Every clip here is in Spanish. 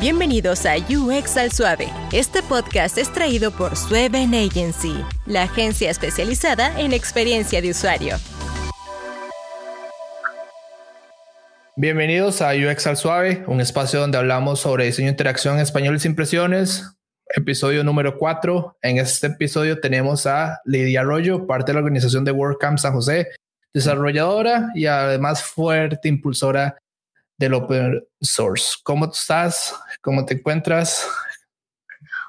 Bienvenidos a UX al Suave. Este podcast es traído por Sueven Agency, la agencia especializada en experiencia de usuario. Bienvenidos a UX al Suave, un espacio donde hablamos sobre diseño de interacción español y impresiones. Episodio número 4. En este episodio tenemos a Lidia Arroyo, parte de la organización de WordCamp San José, desarrolladora y además fuerte impulsora del open source. ¿Cómo estás? ¿Cómo te encuentras?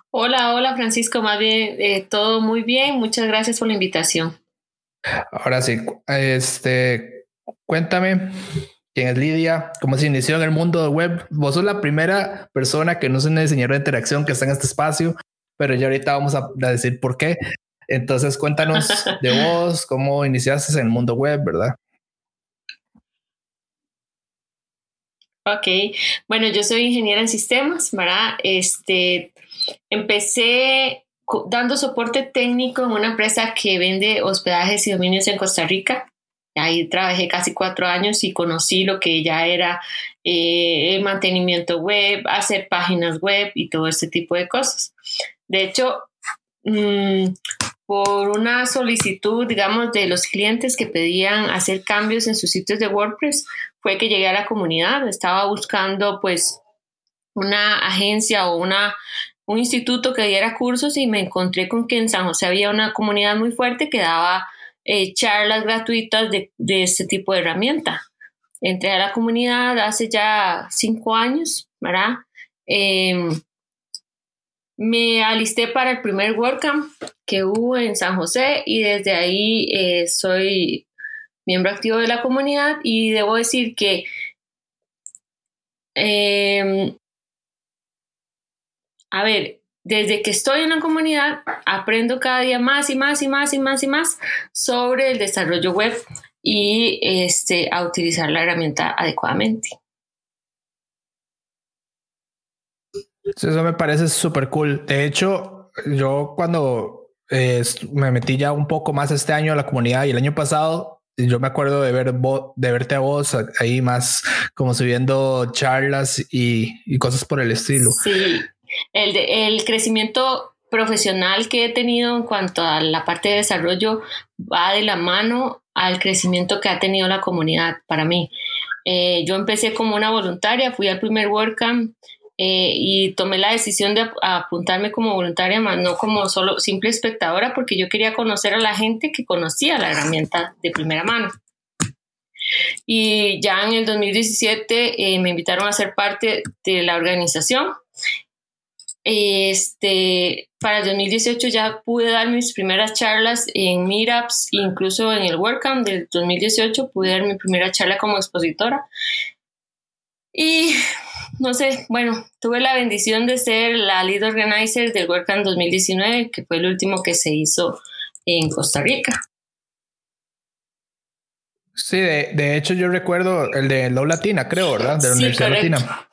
Hola, hola Francisco, más bien eh, todo muy bien. Muchas gracias por la invitación. Ahora sí, este, cuéntame quién es Lidia, cómo se inició en el mundo web. Vos sos la primera persona que no es una diseñadora de interacción que está en este espacio, pero ya ahorita vamos a, a decir por qué. Entonces, cuéntanos de vos, cómo iniciaste en el mundo web, ¿verdad? Ok, bueno, yo soy ingeniera en sistemas, ¿verdad? Este, empecé dando soporte técnico en una empresa que vende hospedajes y dominios en Costa Rica. Ahí trabajé casi cuatro años y conocí lo que ya era eh, el mantenimiento web, hacer páginas web y todo este tipo de cosas. De hecho, mmm, por una solicitud, digamos, de los clientes que pedían hacer cambios en sus sitios de WordPress, fue que llegué a la comunidad. Estaba buscando, pues, una agencia o una, un instituto que diera cursos y me encontré con que en San José había una comunidad muy fuerte que daba eh, charlas gratuitas de, de, este tipo de herramienta. Entré a la comunidad hace ya cinco años, ¿verdad? Eh, me alisté para el primer WordCamp que hubo en San José y desde ahí eh, soy miembro activo de la comunidad y debo decir que eh, a ver, desde que estoy en la comunidad aprendo cada día más y más y más y más y más sobre el desarrollo web y este, a utilizar la herramienta adecuadamente. Eso me parece súper cool. De hecho, yo cuando eh, me metí ya un poco más este año a la comunidad y el año pasado, yo me acuerdo de, ver de verte a vos ahí más como subiendo charlas y, cosas por el estilo. Sí, el, el crecimiento profesional que he tenido en cuanto a la parte de desarrollo va de la mano al crecimiento que ha tenido la comunidad para mí. Eh, yo empecé como una voluntaria, fui al primer WordCamp eh, y tomé la decisión de apuntarme como voluntaria, más no como solo simple espectadora, porque yo quería conocer a la gente que conocía la herramienta de primera mano. Y ya en el 2017 eh, me invitaron a ser parte de la organización. Este, para el 2018 ya pude dar mis primeras charlas en meetups, incluso en el WordCamp del 2018 pude dar mi primera charla como expositora. Y no sé, bueno, tuve la bendición de ser la lead organizer del WordCamp 2019, que fue el último que se hizo en Costa Rica. Sí, de, de hecho yo recuerdo el de Low Latina, creo, ¿verdad? De la sí, Universidad correcto. Latina.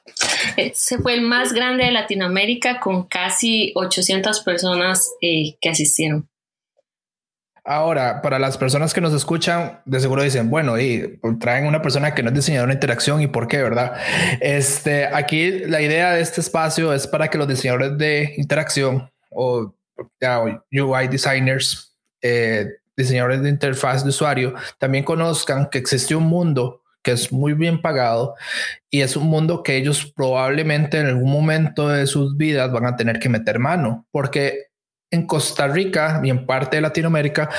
Ese fue el más grande de Latinoamérica con casi 800 personas eh, que asistieron. Ahora, para las personas que nos escuchan, de seguro dicen, bueno, y traen una persona que no es diseñadora de interacción y por qué, ¿verdad? Este, aquí la idea de este espacio es para que los diseñadores de interacción o UI designers, eh, diseñadores de interfaz de usuario, también conozcan que existe un mundo que es muy bien pagado y es un mundo que ellos probablemente en algún momento de sus vidas van a tener que meter mano, porque en Costa Rica y en parte de Latinoamérica,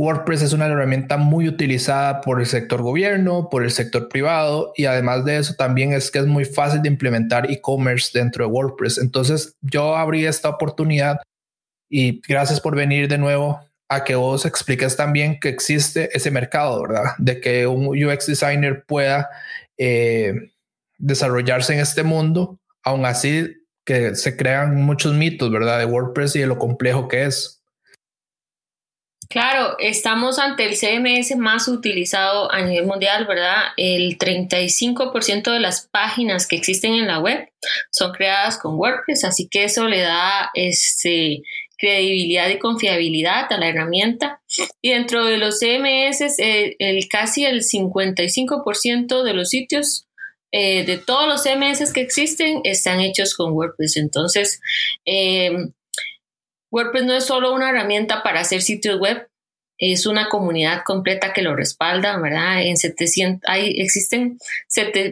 WordPress es una herramienta muy utilizada por el sector gobierno, por el sector privado y además de eso también es que es muy fácil de implementar e-commerce dentro de WordPress. Entonces yo abrí esta oportunidad y gracias por venir de nuevo a que vos expliques también que existe ese mercado, ¿verdad? De que un UX designer pueda eh, desarrollarse en este mundo, aún así que se crean muchos mitos, ¿verdad? De WordPress y de lo complejo que es. Claro, estamos ante el CMS más utilizado a nivel mundial, ¿verdad? El 35% de las páginas que existen en la web son creadas con WordPress, así que eso le da este, credibilidad y confiabilidad a la herramienta. Y dentro de los CMS, el, el casi el 55% de los sitios eh, de todos los CMS que existen están hechos con WordPress. Entonces, em, WordPress no es solo una herramienta para hacer sitios web, es una comunidad completa que lo respalda, ¿verdad? En 700, hay, existen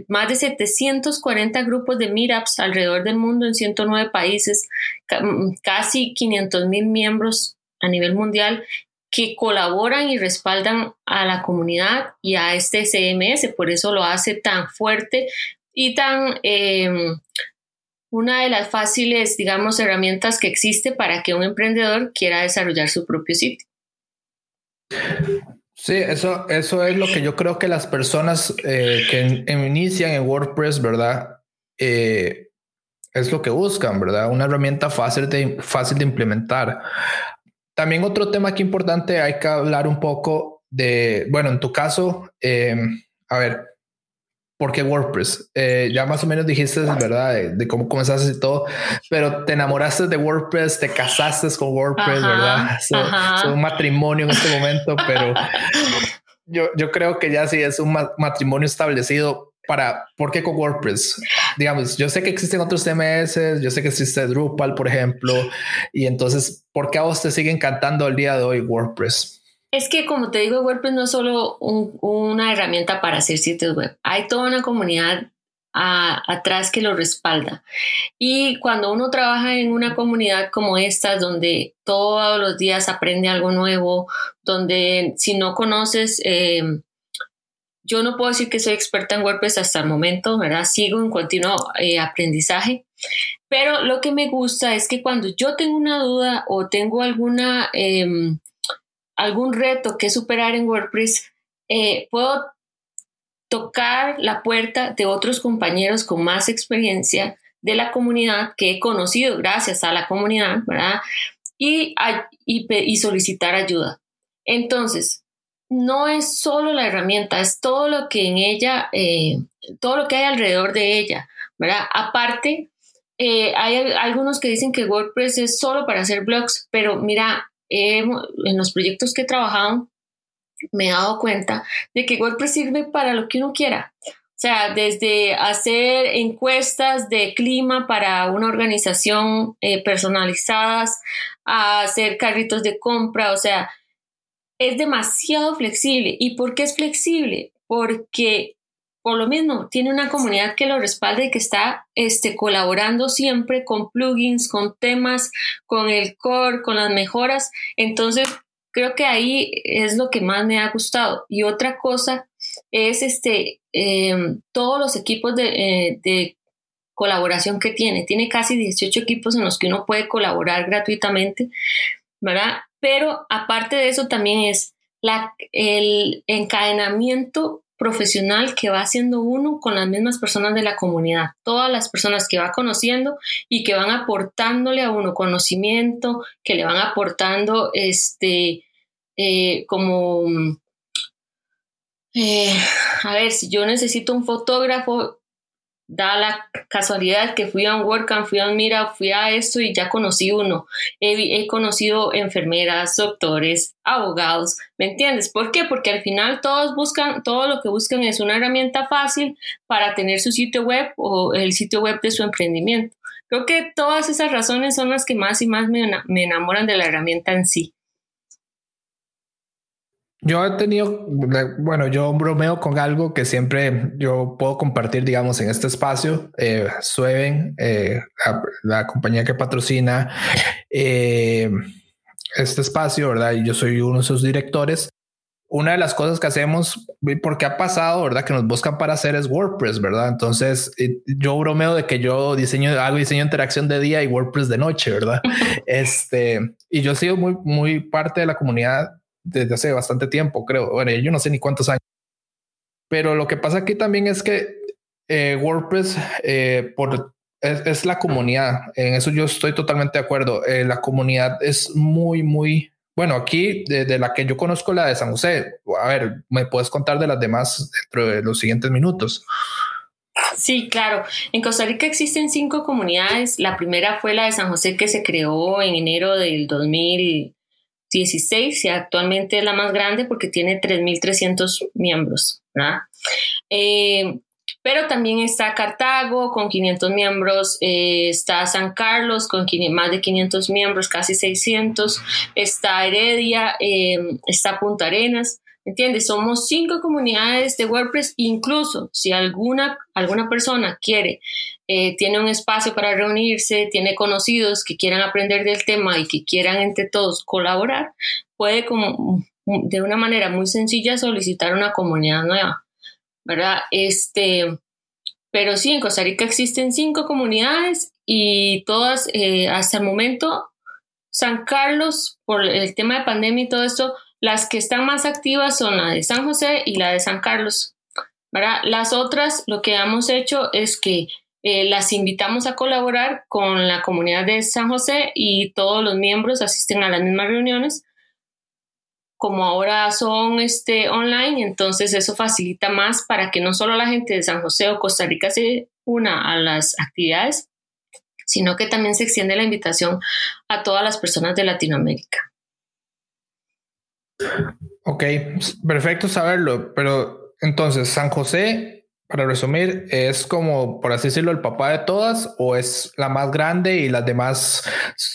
más de 740 grupos de meetups alrededor del mundo en 109 países, mm, casi 500 mil miembros a nivel mundial que colaboran y respaldan a la comunidad y a este CMS, por eso lo hace tan fuerte y tan em, una de las fáciles, digamos, herramientas que existe para que un emprendedor quiera desarrollar su propio sitio. Sí, eso, eso es lo que yo creo que las personas eh, que inician en WordPress, ¿verdad? Eh, es lo que buscan, ¿verdad? Una herramienta fácil de, fácil de implementar. También otro tema que importante, hay que hablar un poco de, bueno, en tu caso, eh, a ver, ¿por qué WordPress? Eh, ya más o menos dijiste, ¿verdad? De, cómo comenzaste y todo, pero te enamoraste de WordPress, te casaste con WordPress, ¿verdad? Es un matrimonio en este momento, pero yo, yo creo que ya sí es un matrimonio establecido para, ¿por qué con WordPress? Digamos, yo sé que existen otros CMS, yo sé que existe Drupal, por ejemplo, y entonces, ¿por qué a vos te sigue encantando el día de hoy WordPress? Es que, como te digo, WordPress no es solo una herramienta para hacer sitios web, hay toda una comunidad atrás que lo respalda. Y cuando uno trabaja en una comunidad como esta, donde todos los días aprende algo nuevo, donde si no conoces... Eh, yo no puedo decir que soy experta en WordPress hasta el momento, ¿verdad? Sigo en continuo eh, aprendizaje, pero lo que me gusta es que cuando yo tengo una duda o tengo alguna, em, algún reto que superar en WordPress, eh, puedo tocar la puerta de otros compañeros con más experiencia de la comunidad que he conocido gracias a la comunidad, ¿verdad? Y, y, y solicitar ayuda. Entonces, no es solo la herramienta, es todo lo que en ella, eh, todo lo que hay alrededor de ella, ¿verdad? Aparte, eh, hay algunos que dicen que WordPress es solo para hacer blogs, pero mira, en los proyectos que he trabajado, me he dado cuenta de que WordPress sirve para lo que uno quiera. O sea, desde hacer encuestas de clima para una organización eh, personalizadas, a hacer carritos de compra, o sea, es demasiado flexible. ¿Y por qué es flexible? Porque por lo mismo tiene una comunidad que lo respalda y que está este, colaborando siempre con plugins, con temas, con el core, con las mejoras. Entonces, creo que ahí es lo que más me ha gustado. Y otra cosa es este, em, todos los equipos de, eh, de colaboración que tiene. Tiene casi 18 equipos en los que uno puede colaborar gratuitamente, ¿verdad? Pero aparte de eso también es la, el encadenamiento profesional que va haciendo uno con las mismas personas de la comunidad, todas las personas que va conociendo y que van aportándole a uno conocimiento, que le van aportando este eh, como eh, a ver, si yo necesito un fotógrafo, da la casualidad que fui a un WordCamp, fui a un Mira, fui a esto y ya conocí uno. He, conocido enfermeras, doctores, abogados, ¿me entiendes? ¿Por qué? Porque al final todos buscan, todo lo que buscan es una herramienta fácil para tener su sitio web o el sitio web de su emprendimiento. Creo que todas esas razones son las que más y más me enamoran de la herramienta en sí. Yo he tenido, bueno, yo bromeo con algo que siempre yo puedo compartir, digamos, en este espacio. Eh, Sueven, eh, la, compañía que patrocina eh, este espacio, ¿verdad? Y yo soy uno de sus directores. Una de las cosas que hacemos, porque ha pasado, ¿verdad? Que nos buscan para hacer es WordPress, ¿verdad? Entonces, yo bromeo de que yo diseño, hago diseño de interacción de día y WordPress de noche, ¿verdad? este, y yo he sido muy, muy parte de la comunidad desde hace bastante tiempo, creo. Bueno, yo no sé ni cuántos años. Pero lo que pasa aquí también es que eh, WordPress eh, por, es, la comunidad. En eso yo estoy totalmente de acuerdo. Eh, la comunidad es muy, muy... Bueno, aquí de, la que yo conozco, la de San José. A ver, ¿me puedes contar de las demás dentro de los siguientes minutos? Sí, claro. En Costa Rica existen cinco comunidades. La primera fue la de San José que se creó en enero del 2000, 16 y actualmente es la más grande porque tiene 3.300 miembros. Eh, Pero también está Cartago con 500 miembros, eh, está San Carlos con más de 500 miembros, casi 600, está Heredia, em, está Punta Arenas. ¿Entiendes? Somos cinco comunidades de WordPress. Incluso si alguna, alguna persona quiere, eh, tiene un espacio para reunirse, tiene conocidos que quieran aprender del tema y que quieran entre todos colaborar, puede como de una manera muy sencilla solicitar una comunidad nueva. ¿verdad? Este, pero sí, en Costa Rica existen cinco comunidades y todas, eh, hasta el momento, San Carlos, por el tema de pandemia y todo esto, las que están más activas son la de San José y la de San Carlos. ¿verdad? Las otras, lo que hemos hecho es que eh, las invitamos a colaborar con la comunidad de San José y todos los miembros asisten a las mismas reuniones como ahora son este, online, entonces eso facilita más para que no solo la gente de San José o Costa Rica se una a las actividades, sino que también se extiende la invitación a todas las personas de Latinoamérica. Ok, perfecto saberlo, pero entonces San José, para resumir, es como, por así decirlo, el papá de todas o es la más grande y las demás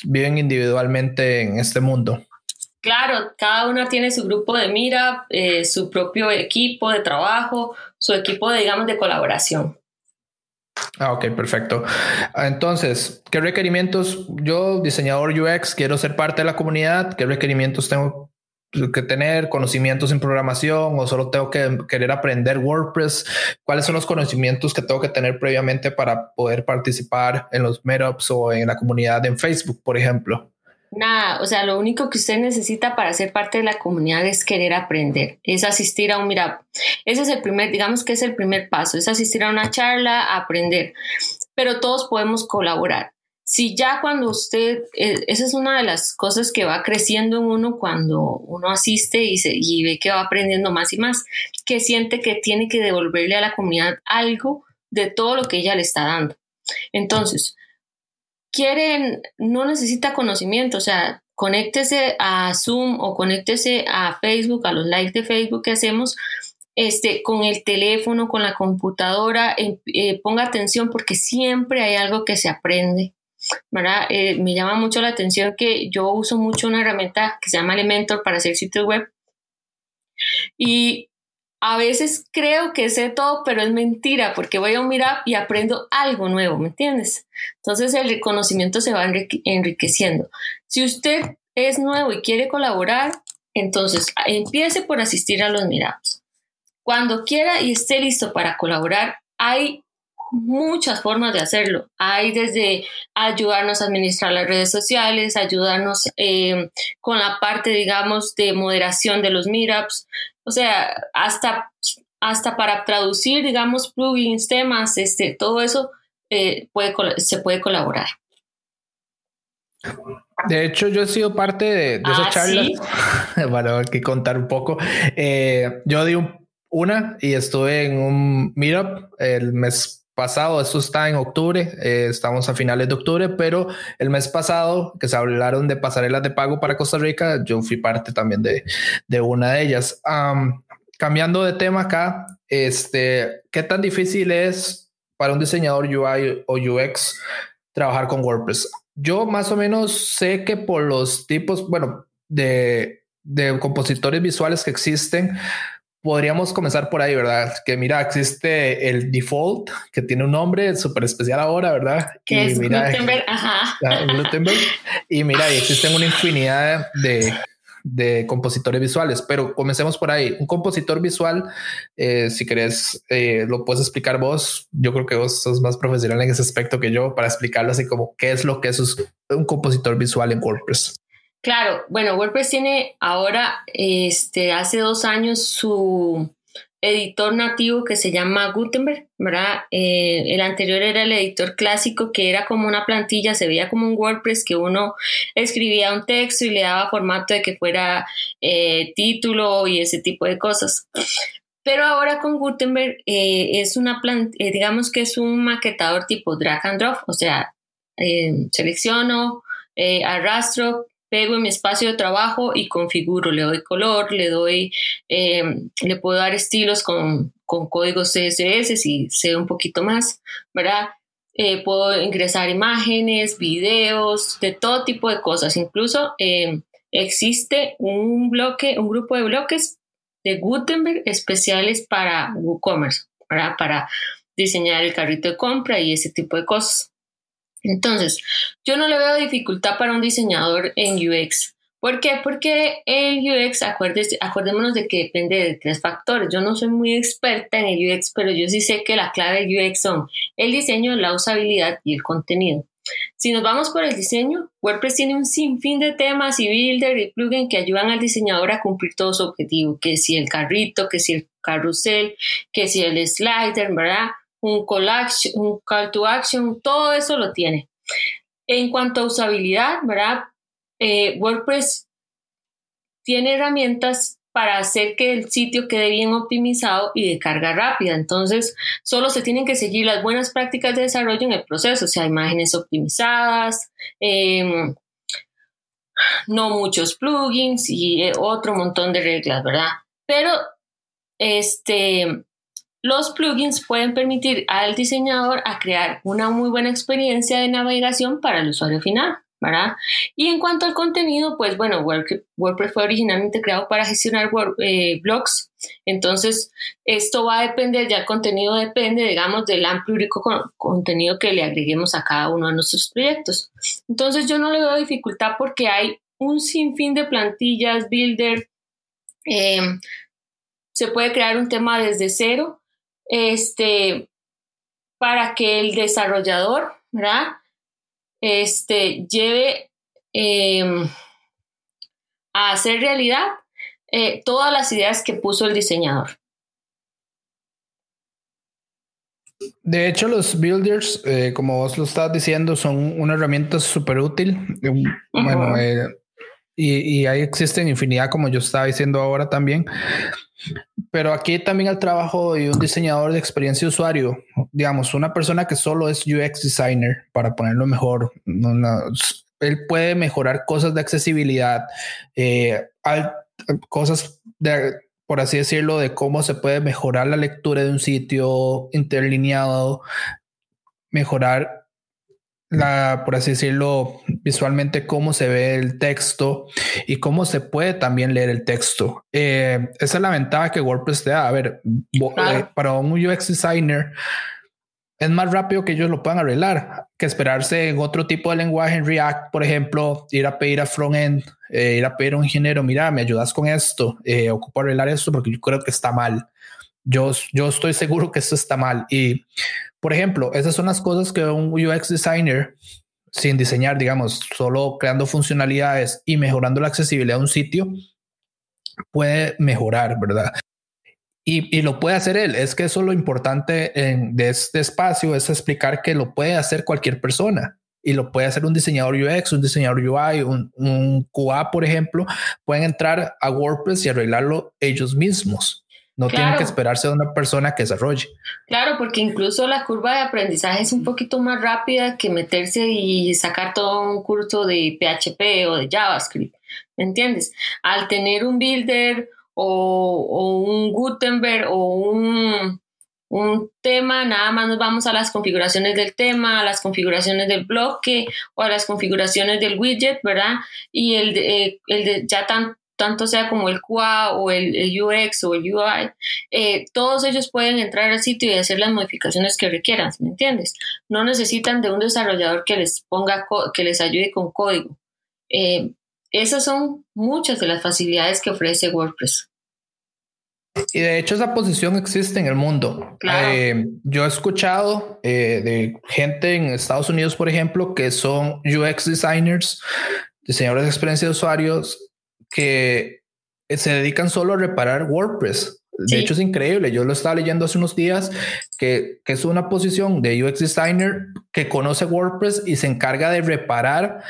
viven individualmente en este mundo. Claro, cada una tiene su grupo de mira, eh, su propio equipo de trabajo, su equipo, de, digamos, de colaboración. Ah, ok, perfecto. Entonces, ¿qué requerimientos yo, diseñador UX, quiero ser parte de la comunidad? ¿Qué requerimientos tengo que tener? ¿Conocimientos en programación o solo tengo que querer aprender WordPress? ¿Cuáles son los conocimientos que tengo que tener previamente para poder participar en los meetups o en la comunidad en Facebook, por ejemplo? Nada, o sea, lo único que usted necesita para ser parte de la comunidad es querer aprender, es asistir a un mira. Ese es el primer, digamos que es el primer paso, es asistir a una charla, aprender, pero todos podemos colaborar. Si ya cuando usted, eh, esa es una de las cosas que va creciendo en uno cuando uno asiste y, se, y ve que va aprendiendo más y más, que siente que tiene que devolverle a la comunidad algo de todo lo que ella le está dando. Entonces, quieren, no necesita conocimiento, o sea, conéctese a Zoom o conéctese a Facebook, a los likes de Facebook que hacemos, este, con el teléfono, con la computadora, eh, ponga atención porque siempre hay algo que se aprende. ¿Verdad? Eh, me llama mucho la atención que yo uso mucho una herramienta que se llama Elementor para hacer sitios web. Y a veces creo que sé todo, pero es mentira, porque voy a un Meetup y aprendo algo nuevo, ¿me entiendes? Entonces el reconocimiento se va enriqueciendo. Si usted es nuevo y quiere colaborar, entonces empiece por asistir a los Meetups. Cuando quiera y esté listo para colaborar, hay muchas formas de hacerlo. Hay desde ayudarnos a administrar las redes sociales, ayudarnos eh, con la parte, digamos, de moderación de los meetups, o sea, hasta, hasta para traducir, digamos, plugins, temas, este, todo eso eh, puede, se puede colaborar. De hecho, yo he sido parte de, de esas ah, charlas. bueno, hay que contar un poco. Eh, yo di una y estuve en un meetup el mes pasado, esto está en octubre, eh, estamos a finales de octubre, pero el mes pasado que se hablaron de pasarelas de pago para Costa Rica, yo fui parte también de, de una de ellas. cambiando de tema acá, este, ¿qué tan difícil es para un diseñador UI o UX trabajar con WordPress? Yo más o menos sé que por los tipos, bueno, de, de compositores visuales que existen, podríamos comenzar por ahí, ¿verdad? Que mira, existe el default, que tiene un nombre súper especial ahora, ¿verdad? Que es mira, Gutenberg, ajá. Gutenberg. Y mira, existen una infinidad de, de, compositores visuales, pero comencemos por ahí. Un compositor visual, eh, si querés, eh, lo puedes explicar vos. Yo creo que vos sos más profesional en ese aspecto que yo para explicarlo así como qué es lo que es un compositor visual en WordPress. Claro, bueno, WordPress tiene ahora, este, hace dos años su editor nativo que se llama Gutenberg, ¿verdad? Eh, el anterior era el editor clásico que era como una plantilla, se veía como un WordPress que uno escribía un texto y le daba formato de que fuera eh, título y ese tipo de cosas. Pero ahora con Gutenberg eh, es una plantilla, digamos que es un maquetador tipo drag and drop, o sea, selecciono, arrastro, pego en mi espacio de trabajo y configuro, le doy color, le doy, em, le puedo dar estilos con, con código CSS si sé un poquito más, ¿verdad? Eh, puedo ingresar imágenes, videos, de todo tipo de cosas. Incluso eh, existe un bloque, un grupo de bloques de Gutenberg especiales para WooCommerce, ¿verdad? Para diseñar el carrito de compra y ese tipo de cosas. Entonces, yo no le veo dificultad para un diseñador en UX. ¿Por qué? Porque el UX, acordémonos de que depende de tres factores. Yo no soy muy experta en el UX, pero yo sí sé que la clave del UX son el diseño, la usabilidad y el contenido. Si nos vamos por el diseño, WordPress tiene un sinfín de temas y builder y plugin que ayudan al diseñador a cumplir todo su objetivo, que si el carrito, que si el carrusel, que si el slider, ¿verdad? Un call, un call to action, todo eso lo tiene. En cuanto a usabilidad, ¿verdad? Eh, WordPress tiene herramientas para hacer que el sitio quede bien optimizado y de carga rápida. Entonces, solo se tienen que seguir las buenas prácticas de desarrollo en el proceso, o sea, imágenes optimizadas, em, no muchos plugins y eh, otro montón de reglas, ¿verdad? Pero este, los plugins pueden permitir al diseñador a crear una muy buena experiencia de navegación para el usuario final. ¿verdad? Y en cuanto al contenido, pues bueno, WordPress fue originalmente creado para gestionar eh, blogs, entonces esto va a depender, ya el contenido depende, digamos, del amplio contenido que le agreguemos a cada uno de nuestros proyectos. Entonces yo no le veo dificultad porque hay un sinfín de plantillas, builder, em, se puede crear un tema desde cero, este, para que el desarrollador, ¿verdad? este, lleve em, a hacer realidad eh, todas las ideas que puso el diseñador. De hecho, los builders, eh, como vos lo estás diciendo, son una herramienta súper útil. Bueno, eh, y, y, ahí existen infinidad, como yo estaba diciendo ahora también. Pero aquí también el trabajo de un diseñador de experiencia usuario, digamos, una persona que solo es UX designer, para ponerlo mejor, él puede mejorar cosas de accesibilidad, eh, cosas de, por así decirlo, de cómo se puede mejorar la lectura de un sitio interlineado, mejorar la, por así decirlo, visualmente cómo se ve el texto y cómo se puede también leer el texto. Eh, esa es la ventaja que WordPress te da. A ver, eh, para un UX designer es más rápido que ellos lo puedan arreglar que esperarse en otro tipo de lenguaje en React, por ejemplo, ir a pedir a frontend, eh, ir a pedir a un ingeniero, mira, me ayudas con esto, ocupo arreglar esto porque yo creo que está mal. Yo, yo estoy seguro que esto está mal y por ejemplo, esas son las cosas que un UX designer, sin diseñar, digamos, solo creando funcionalidades y mejorando la accesibilidad de un sitio, puede mejorar, ¿verdad? Y, lo puede hacer él. Es que eso es lo importante de este espacio, es explicar que lo puede hacer cualquier persona y lo puede hacer un diseñador UX, un diseñador UI, un, un QA, por ejemplo. Pueden entrar a WordPress y arreglarlo ellos mismos. No tienen que esperarse a una persona que desarrolle. Claro, porque incluso la curva de aprendizaje es un poquito más rápida que meterse y sacar todo un curso de PHP o de JavaScript. ¿Me entiendes? Al tener un builder o, un Gutenberg o un, un, tema, nada más nos vamos a las configuraciones del tema, a las configuraciones del bloque o a las configuraciones del widget, ¿verdad? Y el de, el de ya tan, tanto sea como el QA o el, UX o el UI, eh, todos ellos pueden entrar al sitio y hacer las modificaciones que requieran, ¿me entiendes? No necesitan de un desarrollador que les ponga, que les ayude con código. Eh, esas son muchas de las facilidades que ofrece WordPress. Y de hecho esa posición existe en el mundo. Eh, yo he escuchado de gente en Estados Unidos, por ejemplo, que son UX designers, diseñadores de experiencia de usuarios, que se dedican solo a reparar WordPress. De hecho, es increíble. Yo lo estaba leyendo hace unos días que, que, es una posición de UX designer que conoce WordPress y se encarga de reparar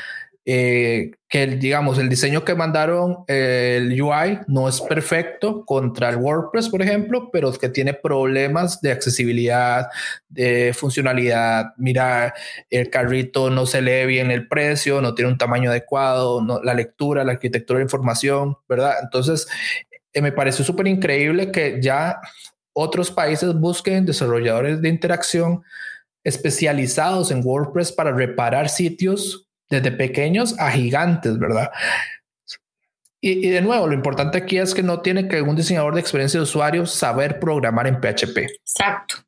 eh, que digamos el diseño que mandaron eh, el UI no es perfecto contra el WordPress, por ejemplo, pero que tiene problemas de accesibilidad, de funcionalidad. Mira, el carrito no se lee bien el precio, no tiene un tamaño adecuado, no, la lectura, la arquitectura de información, ¿verdad? Entonces, eh, me pareció súper increíble que ya otros países busquen desarrolladores de interacción especializados en WordPress para reparar sitios desde pequeños a gigantes, ¿verdad? Y, de nuevo, lo importante aquí es que no tiene que un diseñador de experiencia de usuario saber programar en PHP. Exacto.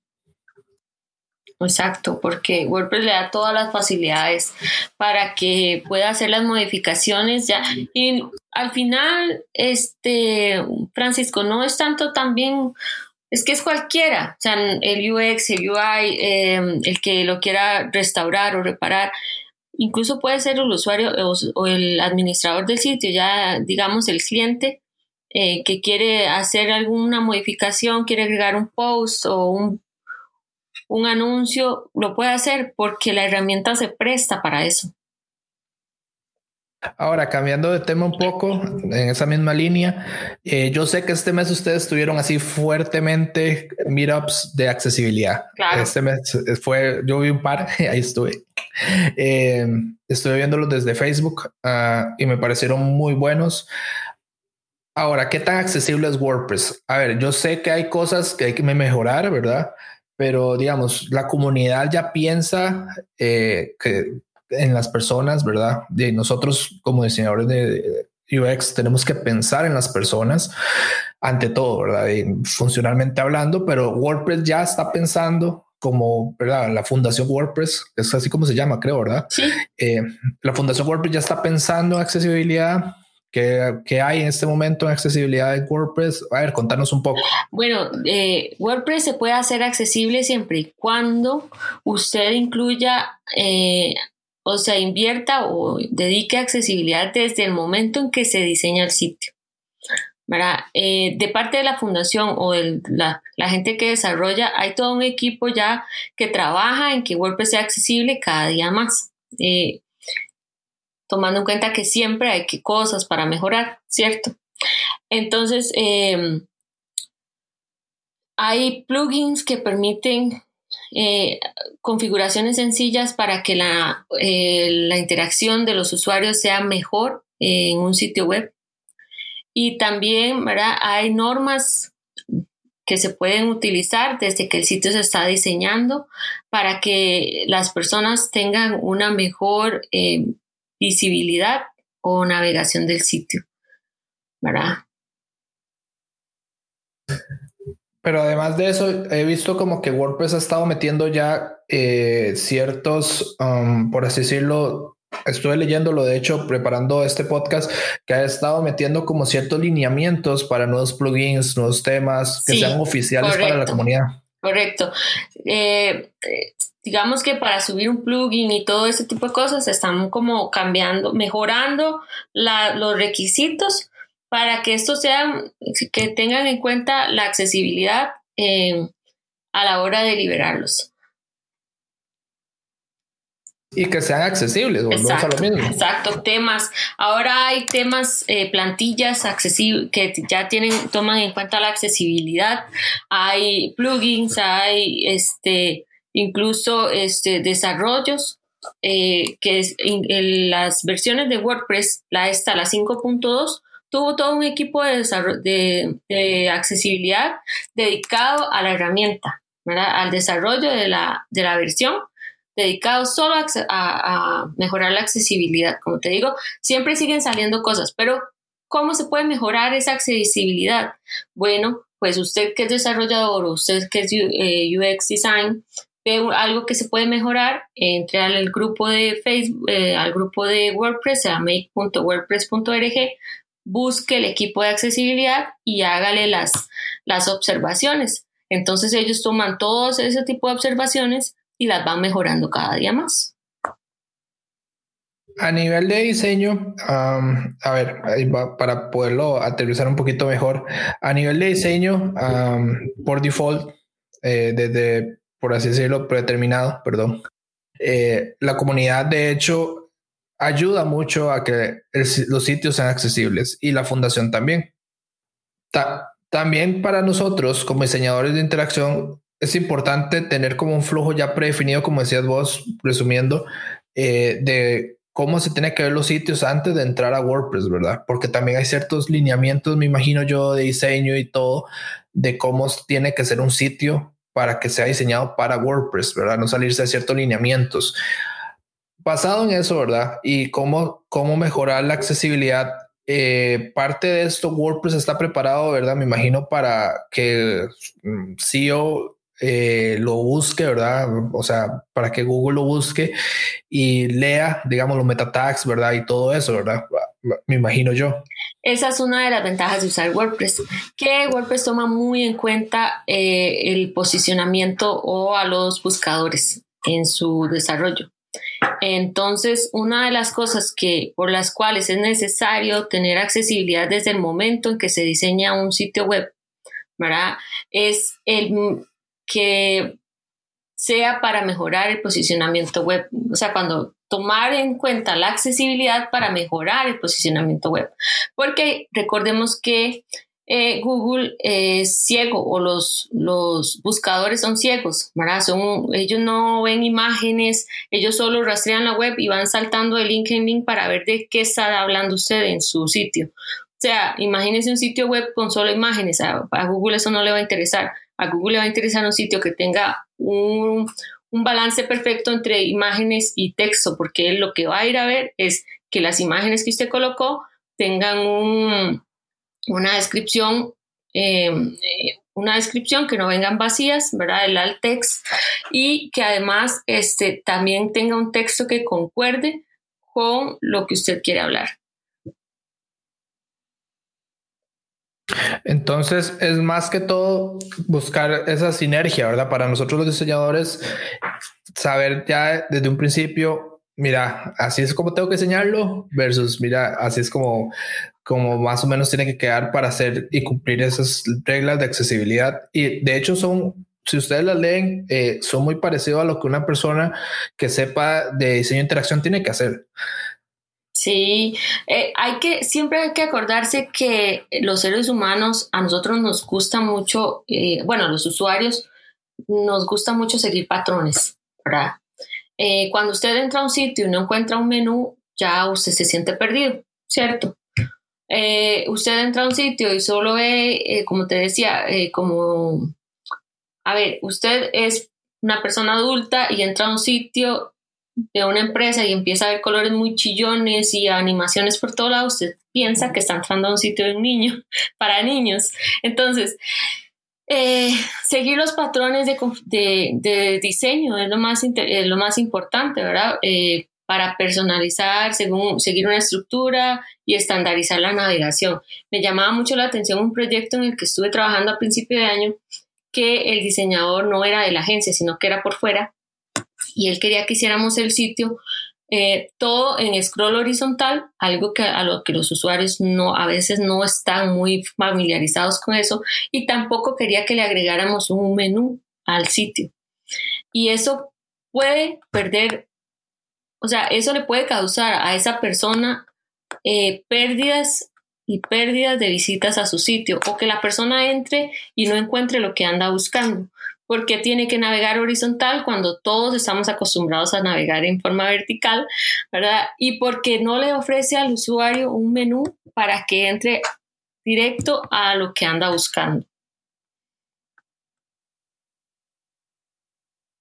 Exacto, porque WordPress le da todas las facilidades para que pueda hacer las modificaciones ya. Y al final, este, Francisco, no es tanto también, es que es cualquiera, o sea, el UX, el UI, em, el que lo quiera restaurar o reparar, incluso puede ser el usuario o, el administrador del sitio, ya digamos el cliente. Eh, que quiere hacer alguna modificación, quiere agregar un post o un un anuncio, lo puede hacer porque la herramienta se presta para eso. Ahora, cambiando de tema un poco, en esa misma línea, eh, yo sé que este mes ustedes tuvieron así fuertemente meetups de accesibilidad. Este mes fue, yo vi un par, ahí estuve. Eh, estuve viéndolos desde Facebook ah, y me parecieron muy buenos. Ahora, ¿qué tan accesible es WordPress? A ver, yo sé que hay cosas que hay que mejorar, ¿verdad? pero digamos, la comunidad ya piensa eh, que en las personas, ¿verdad? De nosotros como diseñadores de UX tenemos que pensar en las personas ante todo, ¿verdad? funcionalmente hablando, pero WordPress ya está pensando como, ¿verdad? La Fundación WordPress, es así como se llama, creo, ¿verdad? Sí. Eh, la Fundación WordPress ya está pensando en accesibilidad ¿Qué, hay en este momento en accesibilidad de WordPress? A ver, contanos un poco. Bueno, eh, WordPress se puede hacer accesible siempre y cuando usted incluya, eh, o sea, invierta o dedique accesibilidad desde el momento en que se diseña el sitio. Eh, de parte de la fundación o de la, gente que desarrolla, hay todo un equipo ya que trabaja en que WordPress sea accesible cada día más tomando en cuenta que siempre hay que cosas para mejorar, ¿cierto? Entonces, em, hay plugins que permiten eh, configuraciones sencillas para que la, eh, la, interacción de los usuarios sea mejor en un sitio web. Y también ¿verdad? hay normas que se pueden utilizar desde que el sitio se está diseñando para que las personas tengan una mejor em, visibilidad o navegación del sitio, ¿verdad? Pero además de eso, he visto como que WordPress ha estado metiendo ya eh, ciertos, um, por así decirlo, estuve leyéndolo, de hecho, preparando este podcast, que ha estado metiendo como ciertos lineamientos para nuevos plugins, nuevos temas que sean oficiales para la comunidad. Correcto. Eh, digamos que para subir un plugin y todo ese tipo de cosas están como cambiando, mejorando los requisitos para que estos sean, que tengan en cuenta la accesibilidad eh, a la hora de liberarlos. Y que sean accesibles, exacto, a lo mismo. Exacto, temas. Ahora hay temas, eh, plantillas accesibles que ya tienen, toman en cuenta la accesibilidad. Hay plugins, hay este incluso este, desarrollos eh, que en, las versiones de WordPress, la esta, la 5.2, tuvo todo un equipo de, de, accesibilidad dedicado a la herramienta, al desarrollo de la, de la versión, dedicado solo a, a, mejorar la accesibilidad. Como te digo, siempre siguen saliendo cosas, pero ¿cómo se puede mejorar esa accesibilidad? Bueno, pues usted que es desarrollador o usted que es UX eh, Design, algo que se puede mejorar, entre al grupo de Facebook, eh, al grupo de WordPress, a make.wordpress.org, busque el equipo de accesibilidad y hágale las, las observaciones. Entonces ellos toman todos ese tipo de observaciones y las van mejorando cada día más. A nivel de diseño, a ver, para poderlo aterrizar un poquito mejor, a nivel de diseño, por default, eh, desde por así decirlo, predeterminado, perdón. Eh, la comunidad, de hecho, ayuda mucho a que los sitios sean accesibles y la fundación también. también para nosotros, como diseñadores de interacción, es importante tener como un flujo ya predefinido, como decías vos, resumiendo, eh, de cómo se tiene que ver los sitios antes de entrar a WordPress, ¿verdad? Porque también hay ciertos lineamientos, me imagino yo, de diseño y todo, de cómo tiene que ser un sitio para que sea diseñado para WordPress, ¿verdad? No salirse de ciertos lineamientos. Basado en eso, ¿verdad? Y cómo, cómo mejorar la accesibilidad eh, parte de esto, WordPress está preparado, ¿verdad? Me imagino para que mm, SEO eh, lo busque, ¿verdad? O sea, para que Google lo busque y lea, digamos, los meta tags, ¿verdad? Y todo eso, ¿verdad? Me imagino yo. Esa es una de las ventajas de usar WordPress, que WordPress toma muy en cuenta eh, el posicionamiento o a los buscadores en su desarrollo. Entonces, una de las cosas que por las cuales es necesario tener accesibilidad desde el momento en que se diseña un sitio web, ¿verdad? Es el que sea para mejorar el posicionamiento web. O sea, cuando tomar en cuenta la accesibilidad para mejorar el posicionamiento web. Porque recordemos que eh, Google es ciego o los, los buscadores son ciegos, ¿verdad? Son, ellos no ven imágenes, ellos solo rastrean la web y van saltando de link en link para ver de qué está hablando usted en su sitio. O sea, imagínese un sitio web con solo imágenes, a, Google eso no le va a interesar. A Google le va a interesar un sitio que tenga un, un balance perfecto entre imágenes y texto, porque lo que va a ir a ver es que las imágenes que usted colocó tengan un, una descripción, eh, eh, una descripción que no vengan vacías, ¿verdad? El alt text y que además este, también tenga un texto que concuerde con lo que usted quiere hablar. Entonces es más que todo buscar esa sinergia, ¿verdad? Para nosotros los diseñadores, saber ya desde un principio, mira, así es como tengo que enseñarlo versus, mira, así es como como más o menos tiene que quedar para hacer y cumplir esas reglas de accesibilidad. Y de hecho son, si ustedes las leen, eh, son muy parecidos a lo que una persona que sepa de diseño de interacción tiene que hacer. Sí, eh, hay que, siempre hay que acordarse que los seres humanos, a nosotros nos gusta mucho, eh, bueno, los usuarios nos gusta mucho seguir patrones, ¿verdad? cuando usted entra a un sitio y no encuentra un menú, ya usted se siente perdido, ¿cierto? Eh, usted entra a un sitio y solo ve, eh, como te decía, eh, como, a ver, usted es una persona adulta y entra a un sitio de una empresa y empieza a ver colores muy chillones y animaciones por todo lado, usted piensa que está entrando a un sitio de un niño, para niños. Entonces, seguir los patrones de, diseño es lo más, es lo más importante, ¿verdad? Para personalizar, según, seguir una estructura y estandarizar la navegación. Me llamaba mucho la atención un proyecto en el que estuve trabajando a principio de año que el diseñador no era de la agencia, sino que era por fuera y él quería que hiciéramos el sitio eh, todo en scroll horizontal, algo que a lo que los usuarios no a veces no están muy familiarizados con eso y tampoco quería que le agregáramos un menú al sitio. Y eso puede perder o sea, eso le puede causar a esa persona eh, pérdidas y pérdidas de visitas a su sitio o que la persona entre y no encuentre lo que anda buscando. Porque tiene que navegar horizontal cuando todos estamos acostumbrados a navegar en forma vertical, ¿verdad? Y porque no le ofrece al usuario un menú para que entre directo a lo que anda buscando.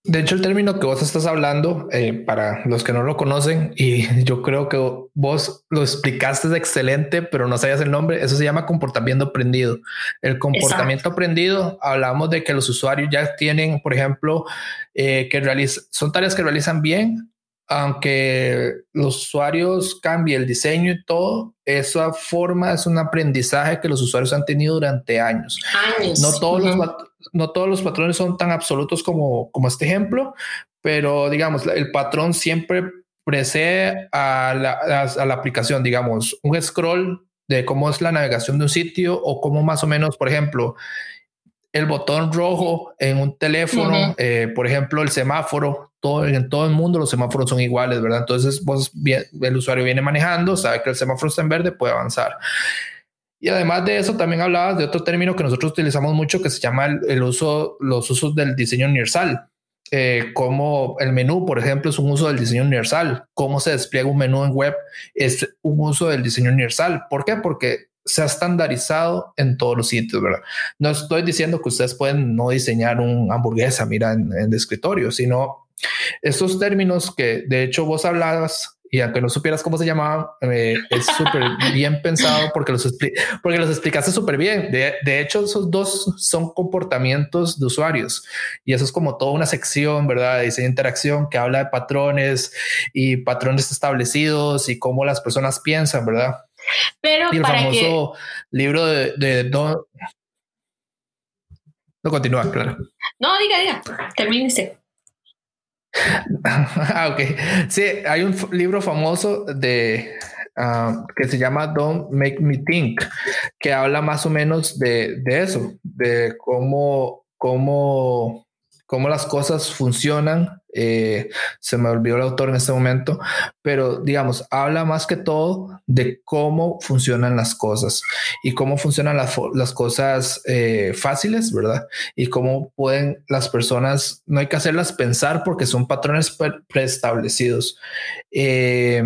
De hecho, el término que vos estás hablando, eh, para los que no lo conocen, y yo creo que vos lo explicaste excelente, pero no sabías el nombre, eso se llama comportamiento aprendido. El comportamiento aprendido, hablamos de que los usuarios ya tienen, por ejemplo, eh, que realizan, son tareas que realizan bien, aunque los usuarios cambien el diseño y todo, esa forma es un aprendizaje que los usuarios han tenido durante años. No todos los no todos los patrones son tan absolutos como, como este ejemplo, pero digamos, el patrón siempre precede a la, a, la, aplicación, digamos, un scroll de cómo es la navegación de un sitio o cómo más o menos, por ejemplo, el botón rojo en un teléfono, eh, por ejemplo, el semáforo, todo, en todo el mundo los semáforos son iguales, ¿verdad? Entonces, vos, el usuario viene manejando, sabe que el semáforo está en verde, puede avanzar. Y además de eso, también hablabas de otro término que nosotros utilizamos mucho que se llama el, uso, los usos del diseño universal. eh, cómo el menú, por ejemplo, es un uso del diseño universal. Cómo se despliega un menú en web es un uso del diseño universal. ¿Por qué? Porque se ha estandarizado en todos los sitios, ¿verdad? No estoy diciendo que ustedes pueden no diseñar un hamburguesa, mira, en, en el escritorio, sino estos términos que de hecho vos hablabas y aunque no supieras cómo se llamaban, eh, es súper bien pensado porque los, porque los explicaste súper bien. De, de, hecho, esos dos son comportamientos de usuarios y eso es como toda una sección, ¿verdad? De diseño de interacción que habla de patrones y patrones establecidos y cómo las personas piensan, ¿verdad? Pero y el para famoso que... libro de, de Don... No continúa, claro. No, diga, diga, termínese. Ah, ok. Sí, hay un libro famoso de uh, que se llama Don't Make Me Think, que habla más o menos de, de eso, de cómo, cómo, cómo las cosas funcionan eh, se me olvidó el autor en este momento, pero digamos, habla más que todo de cómo funcionan las cosas y cómo funcionan las, cosas eh, fáciles, ¿verdad? Y cómo pueden las personas, no hay que hacerlas pensar porque son patrones preestablecidos. Eh,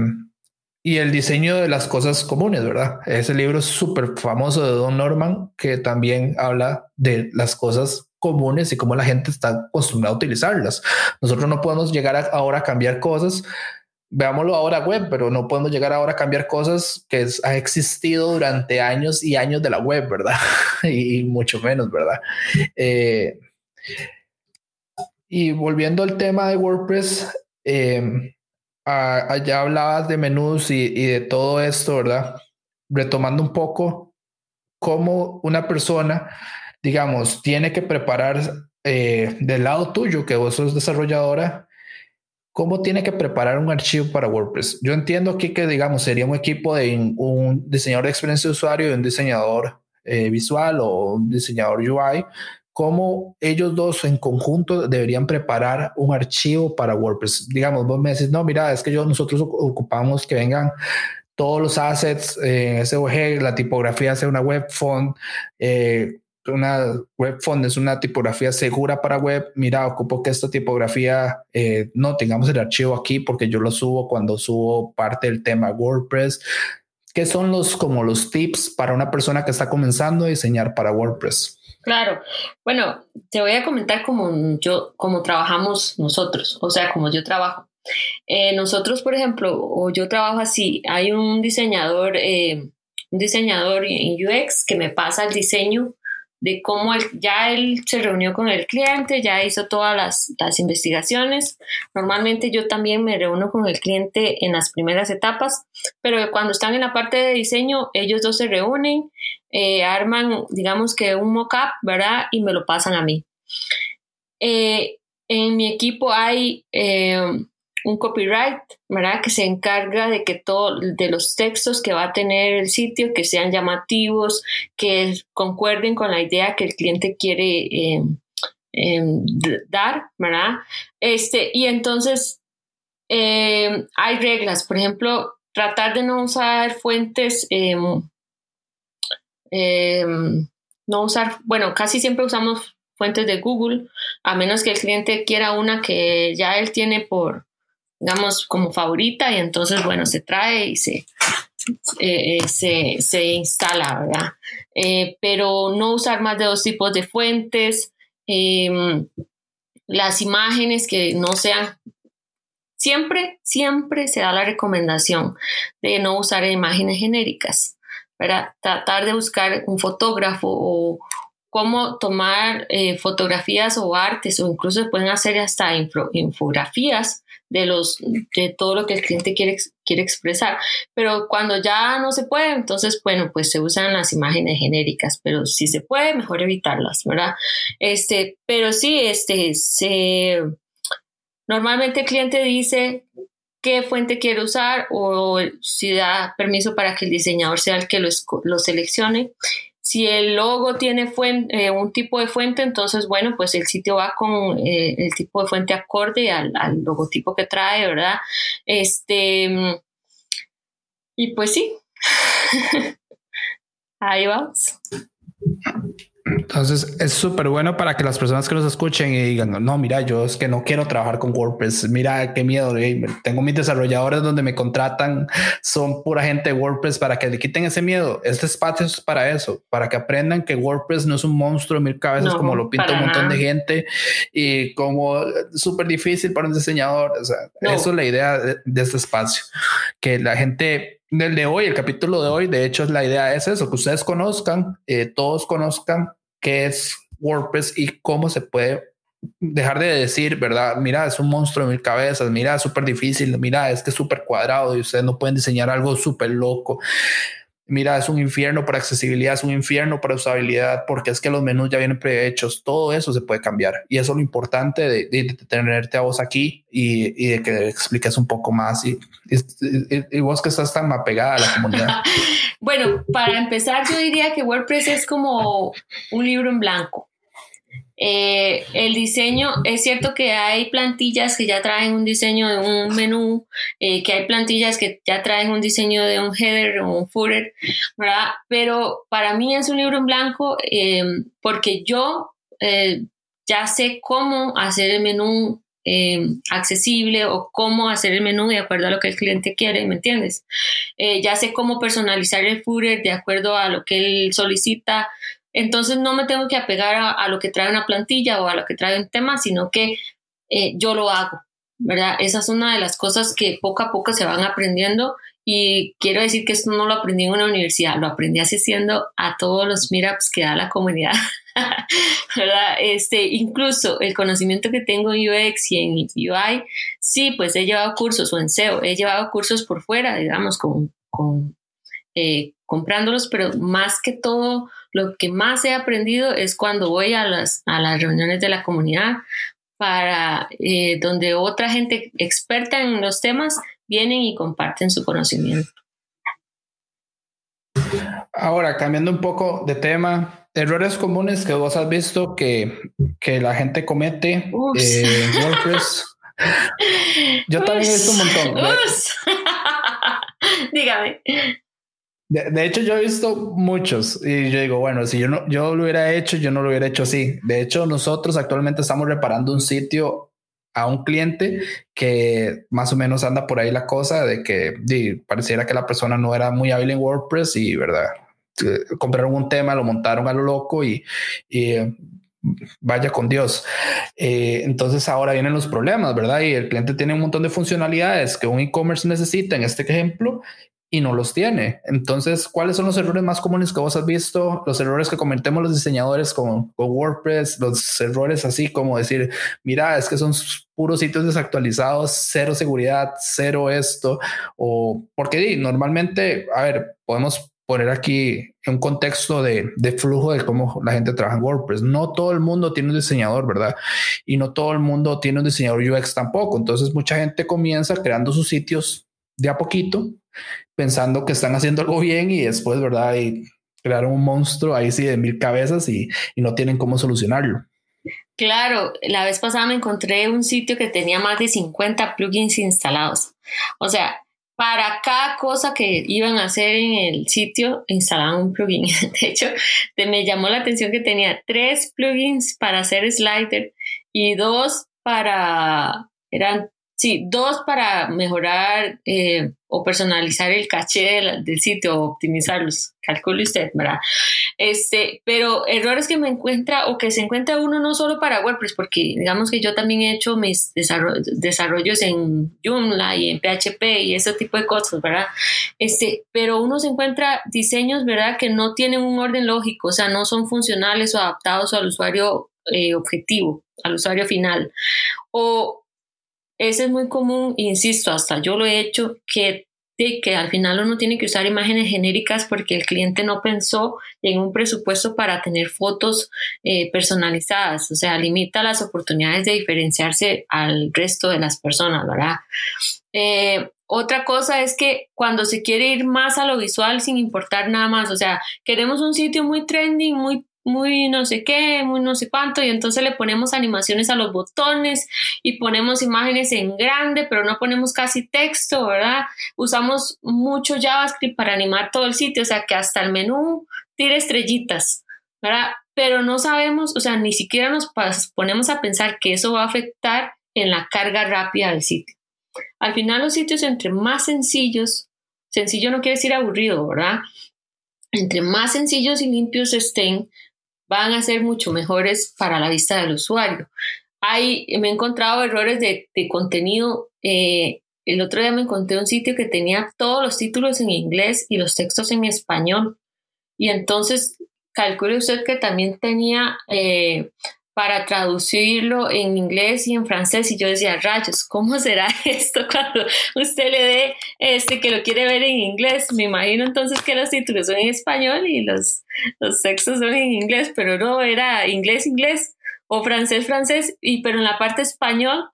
y el diseño de las cosas comunes, ¿verdad? Ese libro súper famoso de Don Norman, que también habla de las cosas comunes y cómo la gente está acostumbrada a utilizarlas. Nosotros no podemos llegar ahora a cambiar cosas. Veámoslo ahora web, pero no podemos llegar ahora a cambiar cosas que es, ha existido durante años y años de la web, ¿verdad? y, mucho menos, ¿verdad? Eh, y volviendo al tema de WordPress, eh, allá hablabas de menús y de todo esto, ¿verdad? Retomando un poco cómo una persona digamos, tiene que preparar eh, del lado tuyo, que vos sos desarrolladora, ¿cómo tiene que preparar un archivo para WordPress? Yo entiendo aquí que, digamos, sería un equipo de un diseñador de experiencia de usuario y un diseñador eh, visual o un diseñador UI. ¿Cómo ellos dos en conjunto deberían preparar un archivo para WordPress? Digamos, vos me decís, no, mira, es que yo, nosotros ocupamos que vengan todos los assets en SVG, la tipografía sea una web font, eh, una web font es una tipografía segura para web, mira, ocupo que esta tipografía eh, no tengamos el archivo aquí porque yo lo subo cuando subo parte del tema WordPress. ¿Qué son los como los tips para una persona que está comenzando a diseñar para WordPress? Claro, bueno, te voy a comentar cómo yo, cómo trabajamos nosotros, o sea, como yo trabajo. Eh, nosotros, por ejemplo, o yo trabajo así, hay un diseñador, eh, un diseñador en UX que me pasa el diseño de cómo ya él se reunió con el cliente, ya hizo todas las, las, investigaciones. Normalmente yo también me reúno con el cliente en las primeras etapas, pero cuando están en la parte de diseño, ellos dos se reúnen, eh, arman, digamos que un mock-up, ¿verdad? Y me lo pasan a mí. Eh, en mi equipo hay eh, un copyright, ¿verdad? Que se encarga de que todo, de los textos que va a tener el sitio, que sean llamativos, que concuerden con la idea que el cliente quiere em, em, dar, ¿verdad? Este, y entonces em, hay reglas, por ejemplo, tratar de no usar fuentes, no usar, bueno, casi siempre usamos fuentes de Google, a menos que el cliente quiera una que ya él tiene por, digamos, como favorita y entonces, bueno, se trae y se, eh, eh, se, se, instala, ¿verdad? Eh, pero no usar más de dos tipos de fuentes, em, las imágenes que no sean, siempre, siempre se da la recomendación de no usar imágenes genéricas, ¿verdad? Tratar de buscar un fotógrafo o cómo tomar fotografías o artes o incluso pueden hacer hasta infografías de, los, de todo lo que el cliente quiere, quiere expresar. Pero cuando ya no se puede, entonces, bueno, pues se usan las imágenes genéricas, pero si se puede, mejor evitarlas, ¿verdad? Este, pero sí, este, se, normalmente el cliente dice qué fuente quiere usar o si da permiso para que el diseñador sea el que lo, lo seleccione si el logo tiene eh, un tipo de fuente, entonces, bueno, pues el sitio va con eh, el tipo de fuente acorde al, logotipo que trae, ¿verdad? Este, y pues sí, ahí vamos. Entonces es súper bueno para que las personas que nos escuchen y digan, no, mira, yo es que no quiero trabajar con WordPress, mira qué miedo, tengo mis desarrolladores donde me contratan, son pura gente de WordPress para que le quiten ese miedo. Este espacio es para eso, para que aprendan que WordPress no es un monstruo de mil cabezas como lo pinta un montón de gente y como súper difícil para un diseñador. O sea, eso es la idea de, este espacio, que la gente del de hoy, el capítulo de hoy, de hecho, la idea es eso, que ustedes conozcan, eh, todos conozcan qué es WordPress y cómo se puede dejar de decir, ¿verdad? Mira, es un monstruo de mil cabezas, mira, es súper difícil, mira, es que es súper cuadrado y ustedes no pueden diseñar algo súper loco. Mira, es un infierno para accesibilidad, es un infierno para usabilidad, porque es que los menús ya vienen prehechos, todo eso se puede cambiar. Y eso es lo importante de, tenerte a vos aquí y, de que expliques un poco más. Y, y, vos que estás tan apegada a la comunidad. bueno, para empezar, yo diría que WordPress es como un libro en blanco. Eh, el diseño, es cierto que hay plantillas que ya traen un diseño de un menú, eh, que hay plantillas que ya traen un diseño de un header o un footer, ¿verdad? Pero para mí es un libro en blanco eh, porque yo ya sé cómo hacer el menú accesible o cómo hacer el menú de acuerdo a lo que el cliente quiere, ¿me entiendes? ya sé cómo personalizar el footer de acuerdo a lo que él solicita, entonces no me tengo que apegar a, lo que trae una plantilla o a lo que trae un tema, sino que eh, yo lo hago, ¿verdad? Esa es una de las cosas que poco a poco se van aprendiendo y quiero decir que esto no lo aprendí en una universidad, lo aprendí asistiendo a todos los meetups que da la comunidad, ¿verdad? Este, incluso el conocimiento que tengo en UX y en UI, sí, pues he llevado cursos o en SEO, he llevado cursos por fuera, digamos, con, con eh, comprándolos, pero más que todo lo que más he aprendido es cuando voy a las, a las reuniones de la comunidad para eh, donde otra gente experta en los temas vienen y comparten su conocimiento. Ahora, cambiando un poco de tema, errores comunes que vos has visto que, que la gente comete eh, WordPress. Yo también he visto un montón. Dígame. De, hecho, yo he visto muchos y yo digo, bueno, si yo no, yo lo hubiera hecho, yo no lo hubiera hecho así. De hecho, nosotros actualmente estamos reparando un sitio a un cliente que más o menos anda por ahí la cosa de que pareciera que la persona no era muy hábil en WordPress y verdad, compraron un tema, lo montaron a lo loco y, vaya con Dios. Eh, entonces ahora vienen los problemas, ¿verdad? Y el cliente tiene un montón de funcionalidades que un e-commerce necesita en este ejemplo y no los tiene. Entonces, ¿cuáles son los errores más comunes que vos has visto? Los errores que cometemos los diseñadores con, WordPress, los errores así como decir, mira, es que son puros sitios desactualizados, cero seguridad, cero esto, o porque normalmente, a ver, podemos poner aquí un contexto de, de, flujo de cómo la gente trabaja en WordPress. No todo el mundo tiene un diseñador, ¿verdad? Y no todo el mundo tiene un diseñador UX tampoco. Entonces mucha gente comienza creando sus sitios de a poquito pensando que están haciendo algo bien y después, ¿verdad? Crearon un monstruo ahí sí de mil cabezas y, y no tienen cómo solucionarlo. Claro, la vez pasada me encontré un sitio que tenía más de 50 plugins instalados. O sea, para cada cosa que iban a hacer en el sitio, instalaban un plugin. De hecho, me llamó la atención que tenía tres plugins para hacer slider y dos para, eran Sí, dos para mejorar eh, o personalizar el caché del, sitio o optimizarlos. Calcule usted, ¿verdad? Este, pero errores que me encuentra o que se encuentra uno no solo para WordPress, porque digamos que yo también he hecho mis desarrollos en Joomla y en PHP y ese tipo de cosas, ¿verdad? Este, pero uno se encuentra diseños, ¿verdad? Que no tienen un orden lógico, o sea, no son funcionales o adaptados al usuario eh, objetivo, al usuario final. O ese es muy común, insisto, hasta yo lo he hecho, que, que al final uno tiene que usar imágenes genéricas porque el cliente no pensó en un presupuesto para tener fotos eh, personalizadas, o sea, limita las oportunidades de diferenciarse al resto de las personas, ¿verdad? Eh, otra cosa es que cuando se quiere ir más a lo visual sin importar nada más, o sea, queremos un sitio muy trending, muy muy no sé qué, muy no sé cuánto, y entonces le ponemos animaciones a los botones y ponemos imágenes en grande, pero no ponemos casi texto, ¿verdad? Usamos mucho JavaScript para animar todo el sitio, o sea que hasta el menú tira estrellitas. ¿verdad? Pero no sabemos, o sea, ni siquiera nos ponemos a pensar que eso va a afectar en la carga rápida del sitio. Al final los sitios entre más sencillos, sencillo no quiere decir aburrido, ¿verdad? Entre más sencillos y limpios estén, van a ser mucho mejores para la vista del usuario. Hay, me he encontrado errores de, contenido. Eh, el otro día me encontré un sitio que tenía todos los títulos en inglés y los textos en español. Y entonces calcule usted que también tenía eh, para traducirlo en inglés y en francés y yo decía, rayos, ¿cómo será esto cuando usted le dé este que lo quiere ver en inglés? Me imagino entonces que los títulos son en español y los, los textos son en inglés, pero no, era inglés, inglés o francés, francés, y pero en la parte español,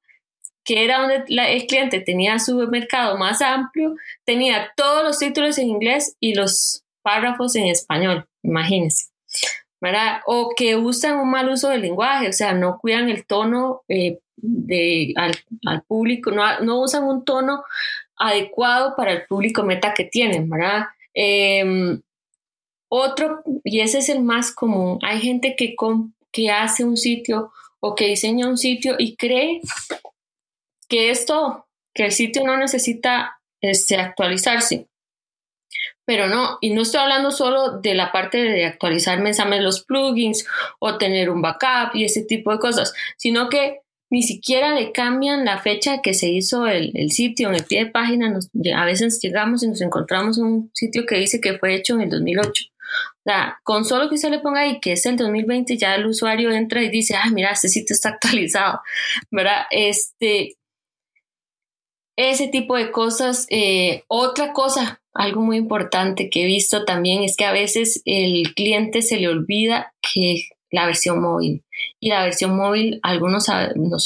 que era donde el cliente tenía su mercado más amplio, tenía todos los títulos en inglés y los párrafos en español, imagínense. O que usan un mal uso del lenguaje, o sea, no cuidan el tono eh, de, al, público, no, usan un tono adecuado para el público meta que tienen, ¿verdad? Em, otro, y ese es el más común, hay gente que, que hace un sitio o que diseña un sitio y cree que esto, que el sitio no necesita este, actualizarse pero no, y no estoy hablando solo de la parte de actualizar mensajes los plugins o tener un backup y ese tipo de cosas, sino que ni siquiera le cambian la fecha que se hizo el, sitio en el pie de página. a veces llegamos y nos encontramos un sitio que dice que fue hecho en el 2008. O sea, con solo que se le ponga ahí que es el 2020, ya el usuario entra y dice, ah, mira, este sitio está actualizado, ¿verdad? Este, ese tipo de cosas. Eh, otra cosa algo muy importante que he visto también es que a veces el cliente se le olvida que la versión móvil. Y la versión móvil, algunos,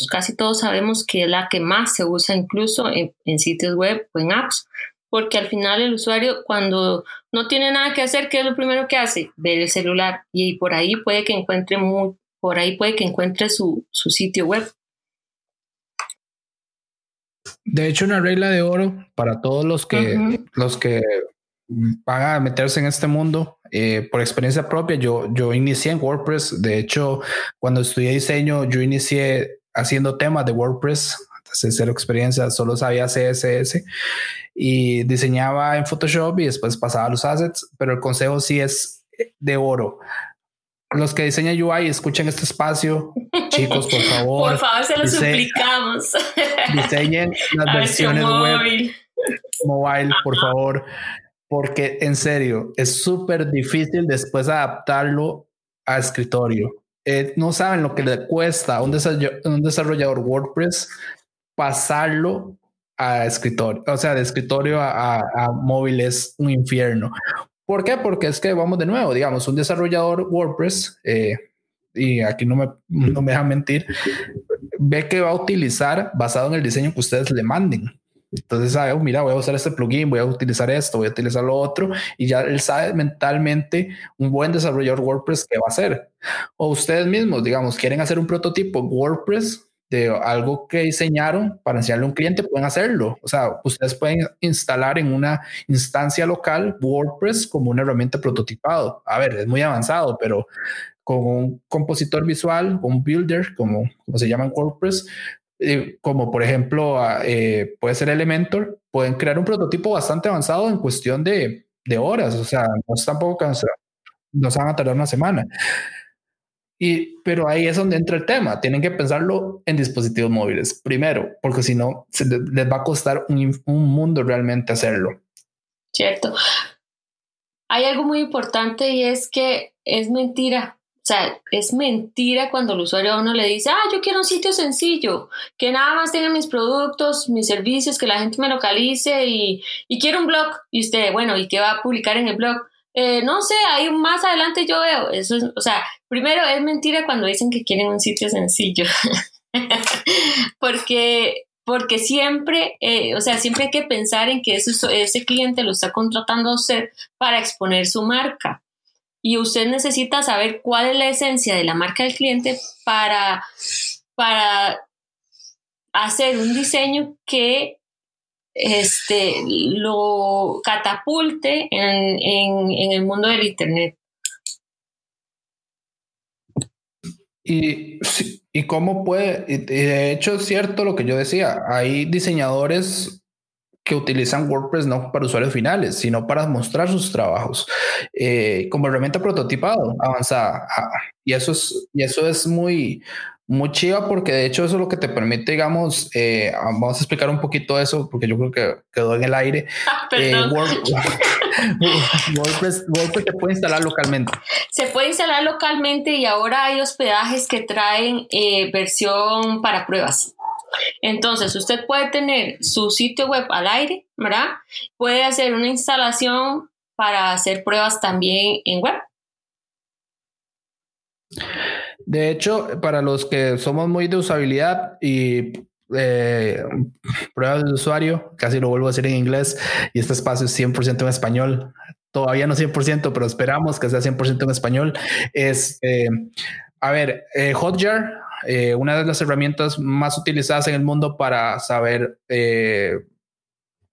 casi todos sabemos que es la que más se usa incluso en, sitios web o en apps, porque al final el usuario cuando no tiene nada que hacer, ¿qué es lo primero que hace? Ver el celular y por ahí puede que encuentre muy, por ahí puede que encuentre su, su sitio web. De hecho, una regla de oro para todos los que, los que van a meterse en este mundo, eh, por experiencia propia, yo, yo inicié en WordPress. De hecho, cuando estudié diseño, yo inicié haciendo temas de WordPress. Desde cero experiencia, solo sabía CSS y diseñaba en Photoshop y después pasaba los assets, pero el consejo sí es de oro los que diseñan UI escuchen este espacio, chicos, por favor. Por favor, se lo suplicamos. Diseñen las versiones web mobile, por favor, porque en serio es súper difícil después adaptarlo a escritorio. Eh, no saben lo que le cuesta a un, desarrollador WordPress pasarlo a escritorio, o sea, de escritorio a, a móvil es un infierno. ¿Por qué? Porque es que vamos de nuevo, digamos, un desarrollador WordPress, eh, y aquí no me, no me deja mentir, ve que va a utilizar basado en el diseño que ustedes le manden. Entonces sabe, oh, mira, voy a usar este plugin, voy a utilizar esto, voy a utilizar lo otro, y ya él sabe mentalmente un buen desarrollador WordPress qué va a hacer. O ustedes mismos, digamos, quieren hacer un prototipo WordPress de algo que diseñaron para enseñarle a un cliente, pueden hacerlo. O sea, ustedes pueden instalar en una instancia local WordPress como una herramienta prototipado. A ver, es muy avanzado, pero con un compositor visual, un builder, como, como se llama en WordPress, eh, como por ejemplo eh, puede ser Elementor, pueden crear un prototipo bastante avanzado en cuestión de, de horas. O sea, no es tampoco cansado, no se van a tardar una semana. Y, pero ahí es donde entra el tema. Tienen que pensarlo en dispositivos móviles primero, porque si no, les va a costar un, un mundo realmente hacerlo. Cierto. Hay algo muy importante y es que es mentira. O sea, es mentira cuando el usuario a uno le dice, ah, yo quiero un sitio sencillo, que nada más tenga mis productos, mis servicios, que la gente me localice y, y quiero un blog. Y usted, bueno, ¿y qué va a publicar en el blog? Eh, no sé, ahí más adelante yo veo. Eso o sea, primero es mentira cuando dicen que quieren un sitio sencillo. porque, porque siempre, eh, o sea, siempre hay que pensar en que ese cliente lo está contratando a usted para exponer su marca. Y usted necesita saber cuál es la esencia de la marca del cliente para, para hacer un diseño que este, lo catapulte en, el mundo del Internet. Y, y cómo puede, de hecho es cierto lo que yo decía, hay diseñadores que utilizan WordPress no para usuarios finales, sino para mostrar sus trabajos eh, como herramienta prototipado avanzada. Ah, y eso es, y eso es muy, muy chiva porque de hecho eso es lo que te permite, digamos, eh, vamos a explicar un poquito eso porque yo creo que quedó en el aire. Ah, eh, WordPress, WordPress se puede instalar localmente. Se puede instalar localmente y ahora hay hospedajes que traen eh, versión para pruebas. Entonces, usted puede tener su sitio web al aire, ¿verdad? Puede hacer una instalación para hacer pruebas también en web. De hecho, para los que somos muy de usabilidad y eh, pruebas de usuario, casi lo vuelvo a decir en inglés, y este espacio es 100% en español. Todavía no 100%, pero esperamos que sea 100% en español. Es, eh, a ver, eh, Hotjar, una de las herramientas más utilizadas en el mundo para saber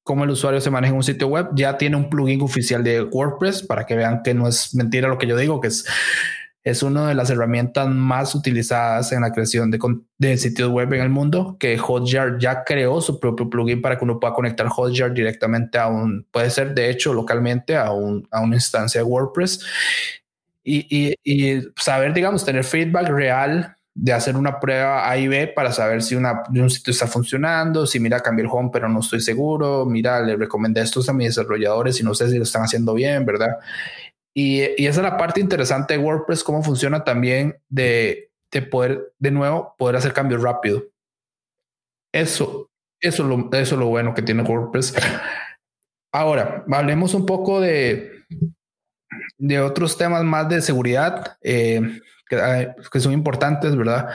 cómo el usuario se maneja en un sitio web, ya tiene un plugin oficial de WordPress para que vean que no es mentira lo que yo digo, que es es una de las herramientas más utilizadas en la creación de, sitios web en el mundo, que Hotjar ya creó su propio plugin para que uno pueda conectar Hotjar directamente a un, puede ser de hecho localmente a, un, a una instancia de WordPress. Y, y, saber, digamos, tener feedback real de hacer una prueba A y B para saber si una, un sitio está funcionando, si mira, cambié el home, pero no estoy seguro, mira, le recomendé estos a mis desarrolladores y no sé si lo están haciendo bien, ¿verdad? Y, esa es la parte interesante de WordPress, cómo funciona también de, poder, de nuevo, poder hacer cambios rápido. Eso, eso, lo, eso es lo bueno que tiene WordPress. Ahora, hablemos un poco de, de otros temas más de seguridad eh, que, son importantes, ¿verdad?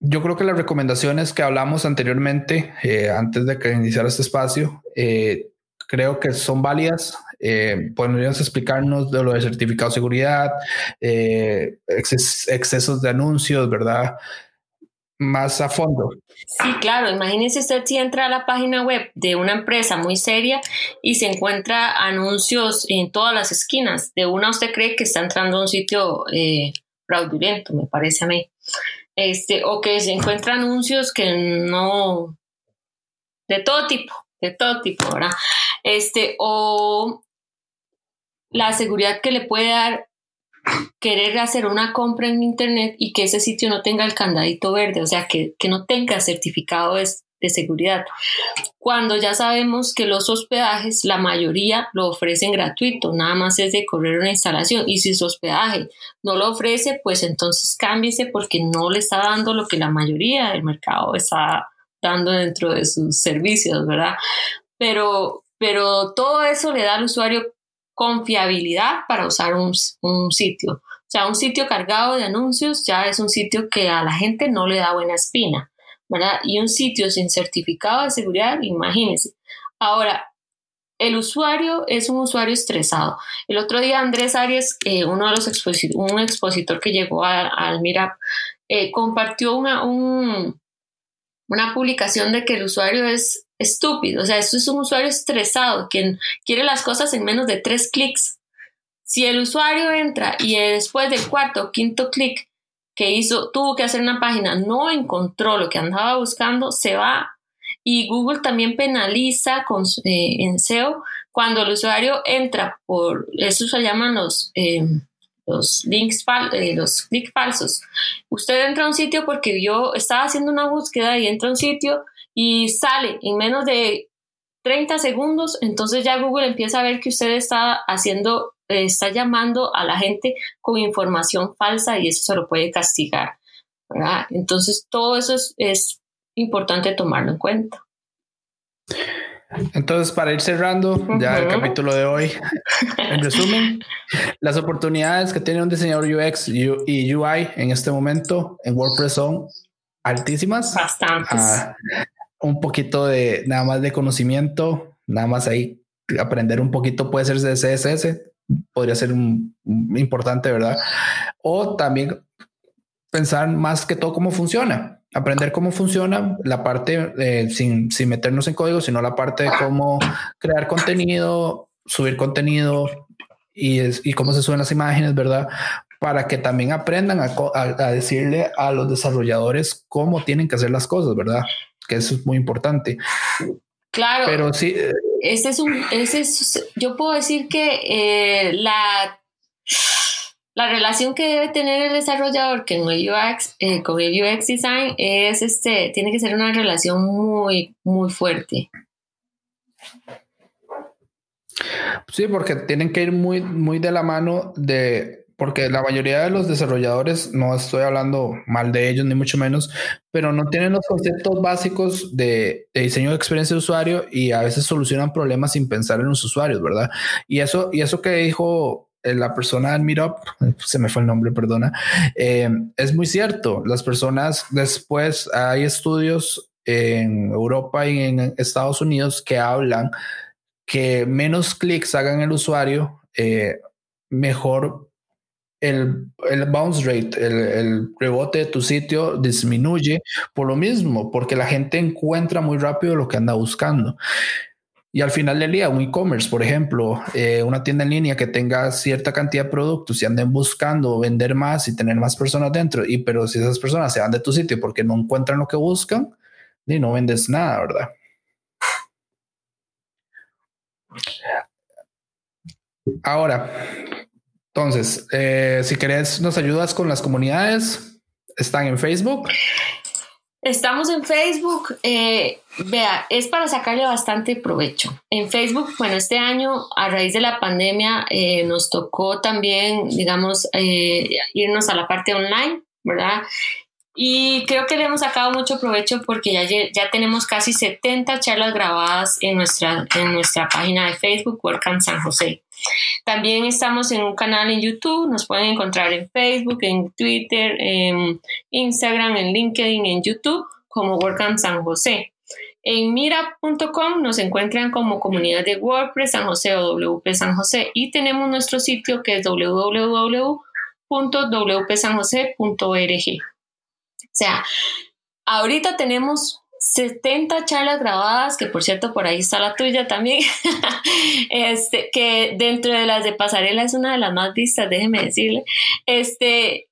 yo creo que las recomendaciones que hablamos anteriormente, eh, antes de que iniciara este espacio, eh, creo que son válidas. Eh, ¿Podrías explicarnos de lo de certificado de seguridad, eh, excesos de anuncios, verdad? Más a fondo. Sí, claro. Imagínese usted si entra a la página web de una empresa muy seria y se encuentra anuncios en todas las esquinas. De una usted cree que está entrando a un sitio eh, fraudulento, me parece a mí. Este, o que se encuentra anuncios que no, de todo tipo, de todo tipo, ¿verdad? Este, o la seguridad que le puede dar querer hacer una compra en internet y que ese sitio no tenga el candadito verde, o sea, que, no tenga certificado de, de, seguridad. Cuando ya sabemos que los hospedajes, la mayoría lo ofrecen gratuito, nada más es de correr una instalación. Y si su hospedaje no lo ofrece, pues entonces cámbiese porque no le está dando lo que la mayoría del mercado está dando dentro de sus servicios, ¿verdad? Pero, pero todo eso le da al usuario confiabilidad para usar un, sitio. O sea, un sitio cargado de anuncios ya es un sitio que a la gente no le da buena espina, ¿verdad? Y un sitio sin certificado de seguridad, imagínense. Ahora, el usuario es un usuario estresado. El otro día Andrés Arias, eh, uno de los expositores, un expositor que llegó al Mirap, eh, compartió una, un, una publicación de que el usuario es estúpido, o sea, esto es un usuario estresado, quien quiere las cosas en menos de tres clics. Si el usuario entra y después del cuarto o quinto clic que hizo, tuvo que hacer una página, no encontró lo que andaba buscando, se va. Y Google también penaliza con, eh, en SEO cuando el usuario entra por, eso se llaman los, eh, los links, eh, los clics falsos. Usted entra a un sitio porque vio, estaba haciendo una búsqueda y entra a un sitio y sale en menos de 30 segundos, entonces ya Google empieza a ver que usted está haciendo, eh, está llamando a la gente con información falsa y eso se lo puede castigar. Entonces todo eso es, es importante tomarlo en cuenta. Entonces, para ir cerrando ya el capítulo de hoy, en resumen, las oportunidades que tiene un diseñador UX y UI en este momento en WordPress son altísimas. Bastantes. Ah, un poquito de nada más de conocimiento, nada más ahí aprender un poquito puede ser de CSS, podría ser un, importante, ¿verdad? O también pensar más que todo cómo funciona aprender cómo funciona la parte eh, sin, sin, meternos en código, sino la parte de cómo crear contenido, subir contenido y, y cómo se suben las imágenes, ¿verdad? para que también aprendan a, decirle a los desarrolladores cómo tienen que hacer las cosas, ¿verdad? Que eso es muy importante. Claro. Pero sí. Eh, ese es un, ese es, yo puedo decir que eh, la, la relación que debe tener el desarrollador con el UX, eh, con el UX design es este, tiene que ser una relación muy, muy fuerte. Sí, porque tienen que ir muy, muy de la mano de, porque la mayoría de los desarrolladores, no estoy hablando mal de ellos ni mucho menos, pero no tienen los conceptos básicos de, diseño de experiencia de usuario y a veces solucionan problemas sin pensar en los usuarios, ¿verdad? Y eso, y eso que dijo eh, la persona del Meetup, se me fue el nombre, perdona, eh, es muy cierto. Las personas después hay estudios en Europa y en Estados Unidos que hablan que menos clics hagan el usuario, eh, mejor el, bounce rate, el, rebote de tu sitio disminuye por lo mismo, porque la gente encuentra muy rápido lo que anda buscando. Y al final del día, un e-commerce, por ejemplo, eh, una tienda en línea que tenga cierta cantidad de productos y anden buscando vender más y tener más personas dentro, y pero si esas personas se van de tu sitio porque no encuentran lo que buscan, y no vendes nada, ¿verdad? Ahora, entonces, eh, si querés, nos ayudas con las comunidades. Están en Facebook. Estamos en Facebook. Eh, vea, es para sacarle bastante provecho. En Facebook, bueno, este año, a raíz de la pandemia, eh, nos tocó también, digamos, irnos a la parte online, ¿verdad? Y creo que le hemos sacado mucho provecho porque ya, ya tenemos casi 70 charlas grabadas en nuestra, en nuestra página de Facebook, WordCamp San José. También estamos en un canal en YouTube, nos pueden encontrar en Facebook, en Twitter, en Instagram, en LinkedIn, en YouTube, como WordCamp San José. En mira.com nos encuentran como comunidad de WordPress San José o WP San José y tenemos nuestro sitio que es www.wpsanjose.org. O sea, ahorita tenemos 70 charlas grabadas, que por cierto por ahí está la tuya también, este, que dentro de las de pasarela es una de las más vistas, déjeme decirle, este,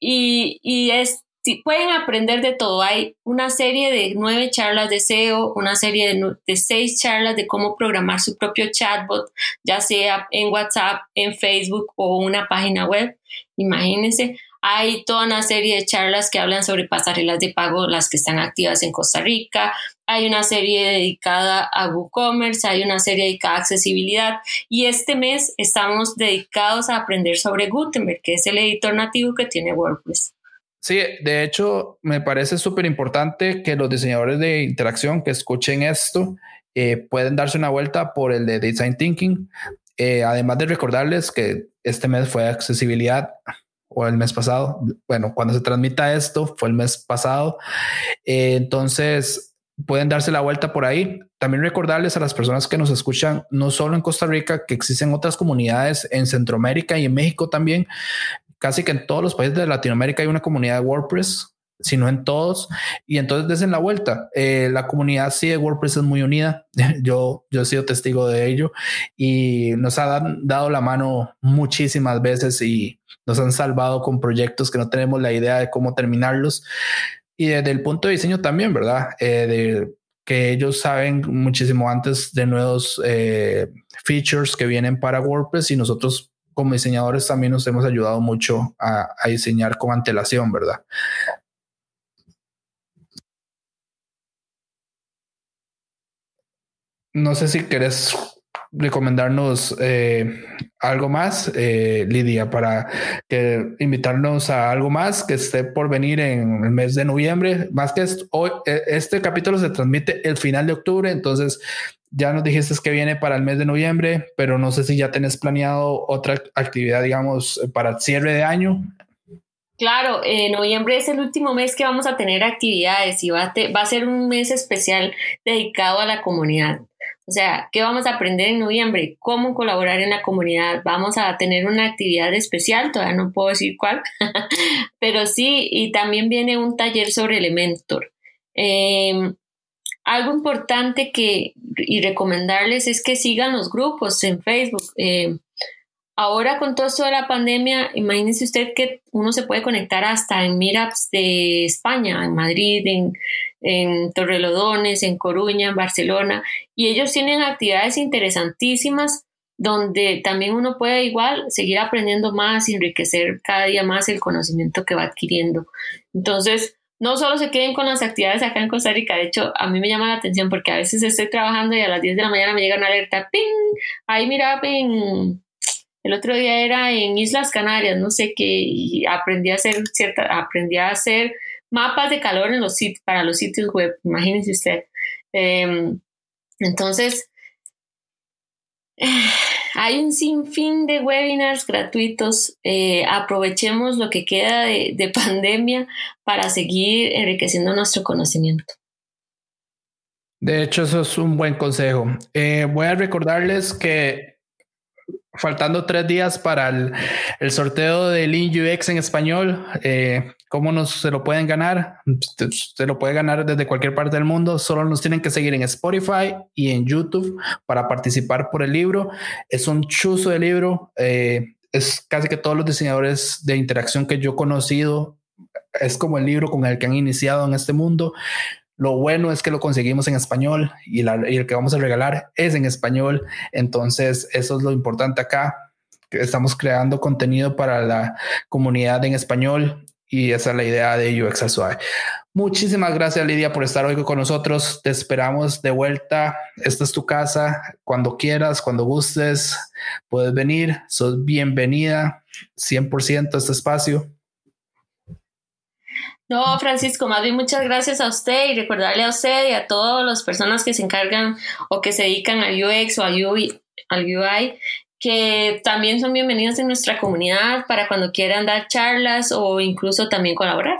y, y es, pueden aprender de todo, hay una serie de nueve charlas de SEO, una serie de, de seis charlas de cómo programar su propio chatbot, ya sea en WhatsApp, en Facebook o una página web, imagínense, hay toda una serie de charlas que hablan sobre pasarelas de pago, las que están activas en Costa Rica. Hay una serie dedicada a WooCommerce, hay una serie dedicada a accesibilidad. Y este mes estamos dedicados a aprender sobre Gutenberg, que es el editor nativo que tiene WordPress. Sí, de hecho, me parece súper importante que los diseñadores de interacción que escuchen esto eh, pueden darse una vuelta por el de Design Thinking. Eh, además de recordarles que este mes fue accesibilidad o el mes pasado. Bueno, cuando se transmita esto, fue el mes pasado. Eh, entonces, pueden darse la vuelta por ahí. También recordarles a las personas que nos escuchan, no solo en Costa Rica, que existen otras comunidades en Centroamérica y en México también. Casi que en todos los países de Latinoamérica hay una comunidad de WordPress sino en todos. Y entonces desen la vuelta. Eh, la comunidad sí de WordPress es muy unida. Yo, yo he sido testigo de ello y nos ha dado la mano muchísimas veces y nos han salvado con proyectos que no tenemos la idea de cómo terminarlos. Y desde el punto de diseño también, ¿verdad? Eh, de que ellos saben muchísimo antes de nuevos eh, features que vienen para WordPress y nosotros como diseñadores también nos hemos ayudado mucho a, a diseñar con antelación, ¿verdad? No sé si querés recomendarnos eh, algo más, eh, Lidia, para que invitarnos a algo más que esté por venir en el mes de noviembre. Más que hoy, e, este capítulo se transmite el final de octubre, entonces ya nos dijiste que viene para el mes de noviembre, pero no sé si ya tenés planeado otra actividad, digamos, para el cierre de año. Claro, eh, noviembre es el último mes que vamos a tener actividades y va va a ser un mes especial dedicado a la comunidad. O sea, ¿qué vamos a aprender en noviembre? ¿Cómo colaborar en la comunidad? Vamos a tener una actividad especial, todavía no puedo decir cuál, pero sí, y también viene un taller sobre Elementor. Em, algo importante que y recomendarles es que sigan los grupos en Facebook. Em, ahora con todo esto de la pandemia, imagínese usted que uno se puede conectar hasta en meetups de España, en Madrid, en, en Torrelodones, en Coruña, en Barcelona, y ellos tienen actividades interesantísimas donde también uno puede igual seguir aprendiendo más y enriquecer cada día más el conocimiento que va adquiriendo. Entonces, no solo se queden con las actividades acá en Costa Rica, de hecho, a mí me llama la atención porque a veces estoy trabajando y a las 10 de la mañana me llega una alerta, ¡ping! Ahí mira, en, el otro día era en Islas Canarias, no sé qué, y aprendí a hacer cierta, aprendí a hacer mapas de calor en los para los sitios web, imagínense usted. Em, entonces, hay un sinfín de webinars gratuitos. Eh, aprovechemos lo que queda de, pandemia para seguir enriqueciendo nuestro conocimiento. De hecho, eso es un buen consejo. Eh, voy a recordarles que faltando tres días para el, sorteo del Lean UX en español, eh, ¿cómo nos se lo pueden ganar? Se lo puede ganar desde cualquier parte del mundo. Solo nos tienen que seguir en Spotify y en YouTube para participar por el libro. Es un chuzo de libro. Eh, es casi que todos los diseñadores de interacción que yo he conocido. Es como el libro con el que han iniciado en este mundo. Lo bueno es que lo conseguimos en español y, el que vamos a regalar es en español. Entonces, eso es lo importante acá. Estamos creando contenido para la comunidad en español y esa es la idea de UX Suave. Muchísimas gracias Lidia por estar hoy con nosotros. Te esperamos de vuelta. Esta es tu casa. Cuando quieras, cuando gustes, puedes venir. Sos bienvenida 100% a este espacio. No, Francisco, más bien muchas gracias a usted y recordarle a usted y a todas las personas que se encargan o que se dedican al UX o al UI, al UI que también son bienvenidos en nuestra comunidad para cuando quieran dar charlas o incluso también colaborar.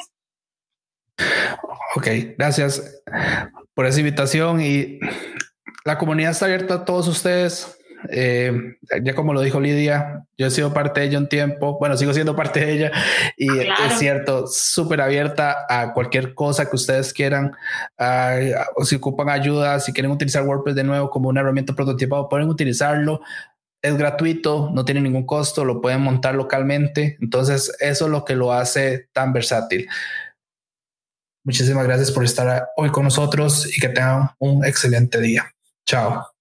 Ok, gracias por esa invitación y la comunidad está abierta a todos ustedes. Eh, ya como lo dijo Lidia, yo he sido parte de ella un tiempo, bueno, sigo siendo parte de ella y es cierto, súper abierta a cualquier cosa que ustedes quieran, o si ocupan ayuda, si quieren utilizar WordPress de nuevo como una herramienta prototipado, pueden utilizarlo. Es gratuito, no tiene ningún costo, lo pueden montar localmente. Entonces, eso es lo que lo hace tan versátil. Muchísimas gracias por estar hoy con nosotros y que tengan un excelente día. Chao.